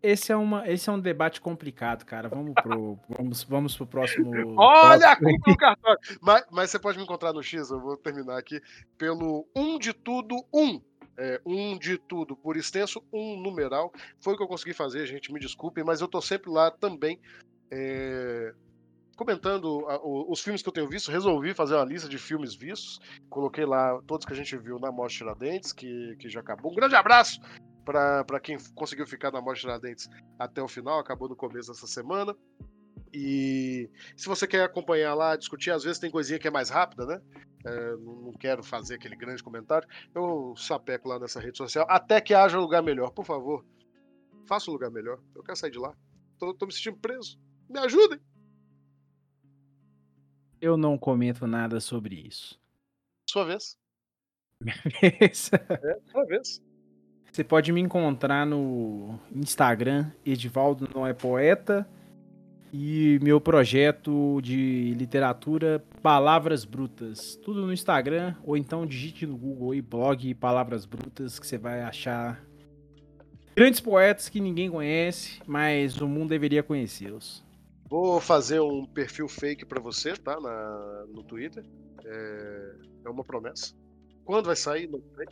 Esse é, uma, esse é um debate complicado, cara. Vamos pro, vamos, vamos pro próximo. Olha a próximo- culpa no cartório! Mas, mas você pode me encontrar no X, eu vou terminar aqui, pelo um de tudo, um. É, um de tudo, por extenso, um numeral. Foi o que eu consegui fazer, gente, me desculpem, mas eu tô sempre lá também. é, comentando a- o- os filmes que eu tenho visto, resolvi fazer uma lista de filmes vistos. Coloquei lá todos que a gente viu na Morte Tiradentes, que, que já acabou. Um grande abraço para quem conseguiu ficar na Morte Tiradentes até o final, acabou no começo dessa semana. E se você quer acompanhar lá, discutir, às vezes tem coisinha que é mais rápida, né? É, não quero fazer aquele grande comentário. Eu sapeco lá nessa rede social, até que haja lugar melhor. Por favor, faça um lugar melhor. Eu quero sair de lá. Tô, tô me sentindo preso. Me ajudem. Eu não comento nada sobre isso. Sua vez. Sua vez. Você pode me encontrar no Instagram, Edivaldo não é poeta, e meu projeto de literatura Palavras Brutas. Tudo no Instagram, ou então digite no Google aí blog Palavras Brutas, que você vai achar grandes poetas que ninguém conhece, mas o mundo deveria conhecê-los. Vou fazer um perfil fake pra você, tá? Na, no Twitter. É, é uma promessa. Quando vai sair? Não sei.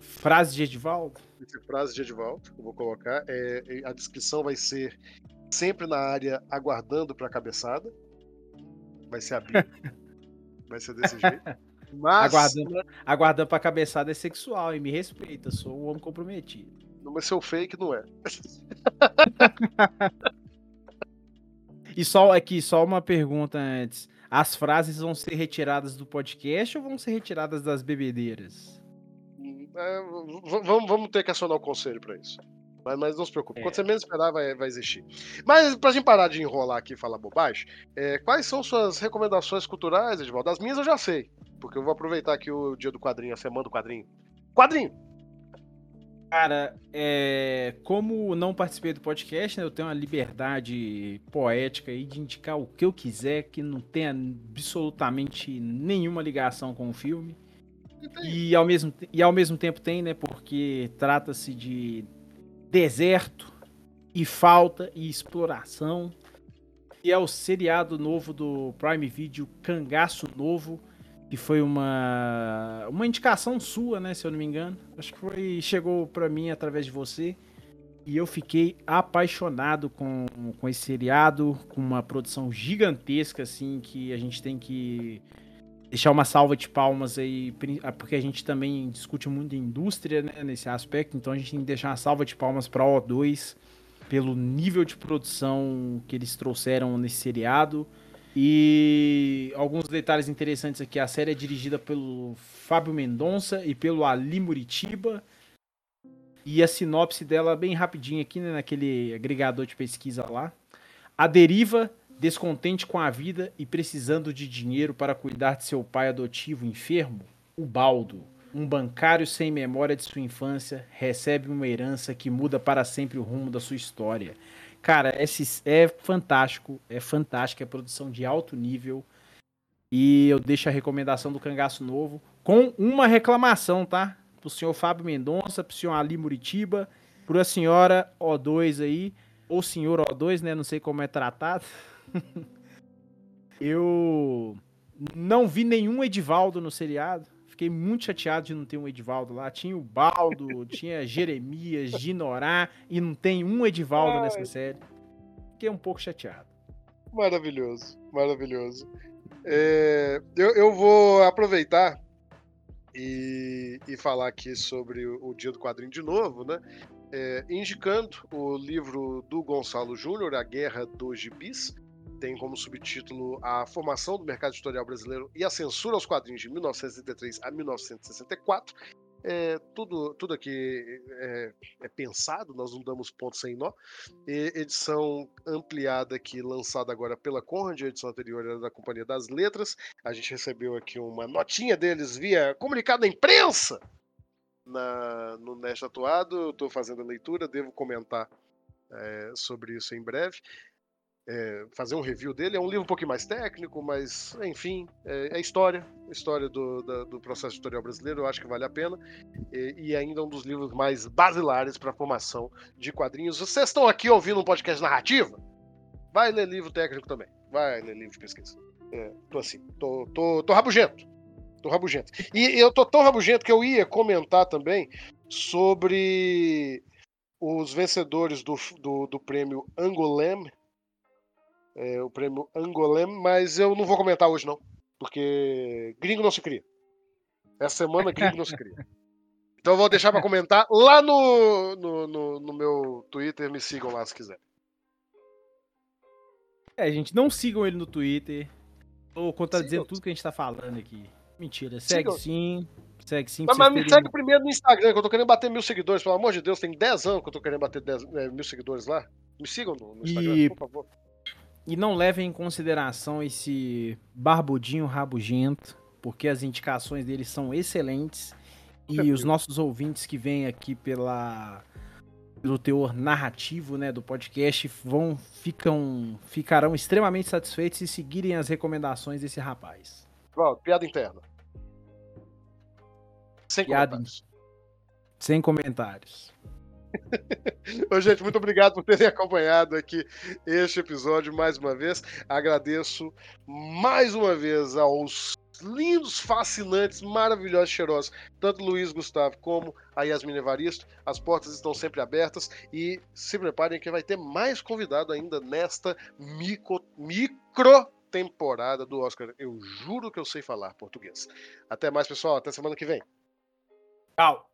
Frase de Edivaldo? Essa frase de Edivaldo, eu vou colocar. É, é, a descrição vai ser sempre na área aguardando pra cabeçada. Vai ser a Bíblia. vai ser desse jeito. Mas Aguardando, aguardando pra cabeçada é sexual, e me respeita, sou um homem comprometido. não vai ser o fake, não é. E só aqui, só uma pergunta antes. As frases vão ser retiradas do podcast ou vão ser retiradas das bebedeiras? É, v- vamos, vamos ter que acionar o conselho pra isso. Mas, mas não se preocupe, É. quando você menos esperar, vai, vai existir. Mas pra gente parar de enrolar aqui e falar bobagem, é, quais são suas recomendações culturais, Edvaldo? Das minhas eu já sei, porque eu vou aproveitar aqui o dia do quadrinho, a semana do quadrinho. Quadrinho! Cara, é, como não participei do podcast, né, eu tenho uma liberdade poética aí de indicar o que eu quiser, que não tenha absolutamente nenhuma ligação com o filme. E ao mesmo, e ao mesmo tempo tem, né? Porque trata-se de deserto e falta e exploração. E é o seriado novo do Prime Video, Cangaço Novo, que foi uma uma indicação sua, né, se eu não me engano. Acho que foi chegou pra mim através de você. E eu fiquei apaixonado com, com esse seriado, com uma produção gigantesca assim que a gente tem que deixar uma salva de palmas aí, ah, porque a gente também discute muito indústria né, nesse aspecto, então a gente tem que deixar uma salva de palmas para O2 pelo nível de produção que eles trouxeram nesse seriado. E alguns detalhes interessantes aqui, a série é dirigida pelo Fábio Mendonça e pelo Ali Muritiba. E a sinopse dela bem rapidinho aqui, né, naquele agregador de pesquisa lá. A deriva Descontente com a vida e precisando de dinheiro para cuidar de seu pai adotivo enfermo, o Baldo, um bancário sem memória de sua infância, recebe uma herança que muda para sempre o rumo da sua história. Cara, esse é fantástico, é fantástico, é produção de alto nível. E eu deixo a recomendação do Cangaço Novo com uma reclamação, tá? Pro senhor Fábio Mendonça, pro senhor Ali Muritiba, pra senhora O2 aí, ou senhor O2, né? Não sei como é tratado. eu não vi nenhum Edivaldo no seriado. Fiquei muito chateado de não ter um Edivaldo lá. Tinha o Baldo, tinha Jeremias, Ginorá, e não tem um Edivaldo Ai. nessa série. Fiquei um pouco chateado. Maravilhoso, maravilhoso. É, eu, eu vou aproveitar e, e falar aqui sobre o, o Dia do Quadrinho de novo, né? É, indicando o livro do Gonçalo Júnior, A Guerra dos Gibis, tem como subtítulo A Formação do Mercado Editorial Brasileiro e a Censura aos Quadrinhos de 1933 a 1964. É, tudo, tudo aqui é, é pensado, nós não damos ponto sem nó. E edição ampliada aqui, lançada agora pela Conrad, a edição anterior era da Companhia das Letras. A gente recebeu aqui uma notinha deles via comunicado da imprensa na, no Nest Atuado. Estou fazendo a leitura, devo comentar é, sobre isso em breve. É, fazer um review dele. É um livro um pouquinho mais técnico, mas enfim, é, é história, história do, da- do processo editorial brasileiro. Eu acho que vale a pena e, e ainda um dos livros mais basilares para a formação de quadrinhos. Vocês estão aqui ouvindo um podcast narrativa? Vai ler livro técnico também. Vai ler livro de pesquisa. É, tô assim, tô, tô, tô rabugento. Tô rabugento. E eu tô tão rabugento que eu ia comentar também sobre os vencedores do, do, do prêmio Angolem. É, o prêmio Angolem, mas eu não vou comentar hoje, não. Porque gringo não se cria. Essa semana gringo não se cria. Então eu vou deixar para comentar lá no, no, no, no meu Twitter. Me sigam lá se quiser. É, gente, não sigam ele no Twitter. Tô contradizendo tudo que a gente tá falando aqui. Mentira, segue Sigam. sim. Segue sim. Mas, mas me terem- segue primeiro no Instagram, que eu tô querendo bater mil seguidores. Pelo amor de Deus, tem 10 anos que eu tô querendo bater 10, é, mil seguidores lá. Me sigam no, no Instagram, E- por favor. E não levem em consideração esse barbudinho rabugento, porque as indicações dele são excelentes. E os nossos ouvintes que vêm aqui pela pelo teor narrativo, né, do podcast, vão ficam ficarão extremamente satisfeitos se seguirem as recomendações desse rapaz. Pronto, piada interna. Sem Piada comentários. Sem comentários. Ô, gente, muito obrigado por terem acompanhado aqui este episódio mais uma vez. Agradeço mais uma vez aos lindos, fascinantes, maravilhosos, cheirosos, tanto Luiz Gustavo como a Yasmin Evaristo. As portas estão sempre abertas e se preparem que vai ter mais convidado ainda nesta micro, micro temporada do Oscar. Eu juro que eu sei falar português. Até mais, pessoal. Até semana que vem. Tchau.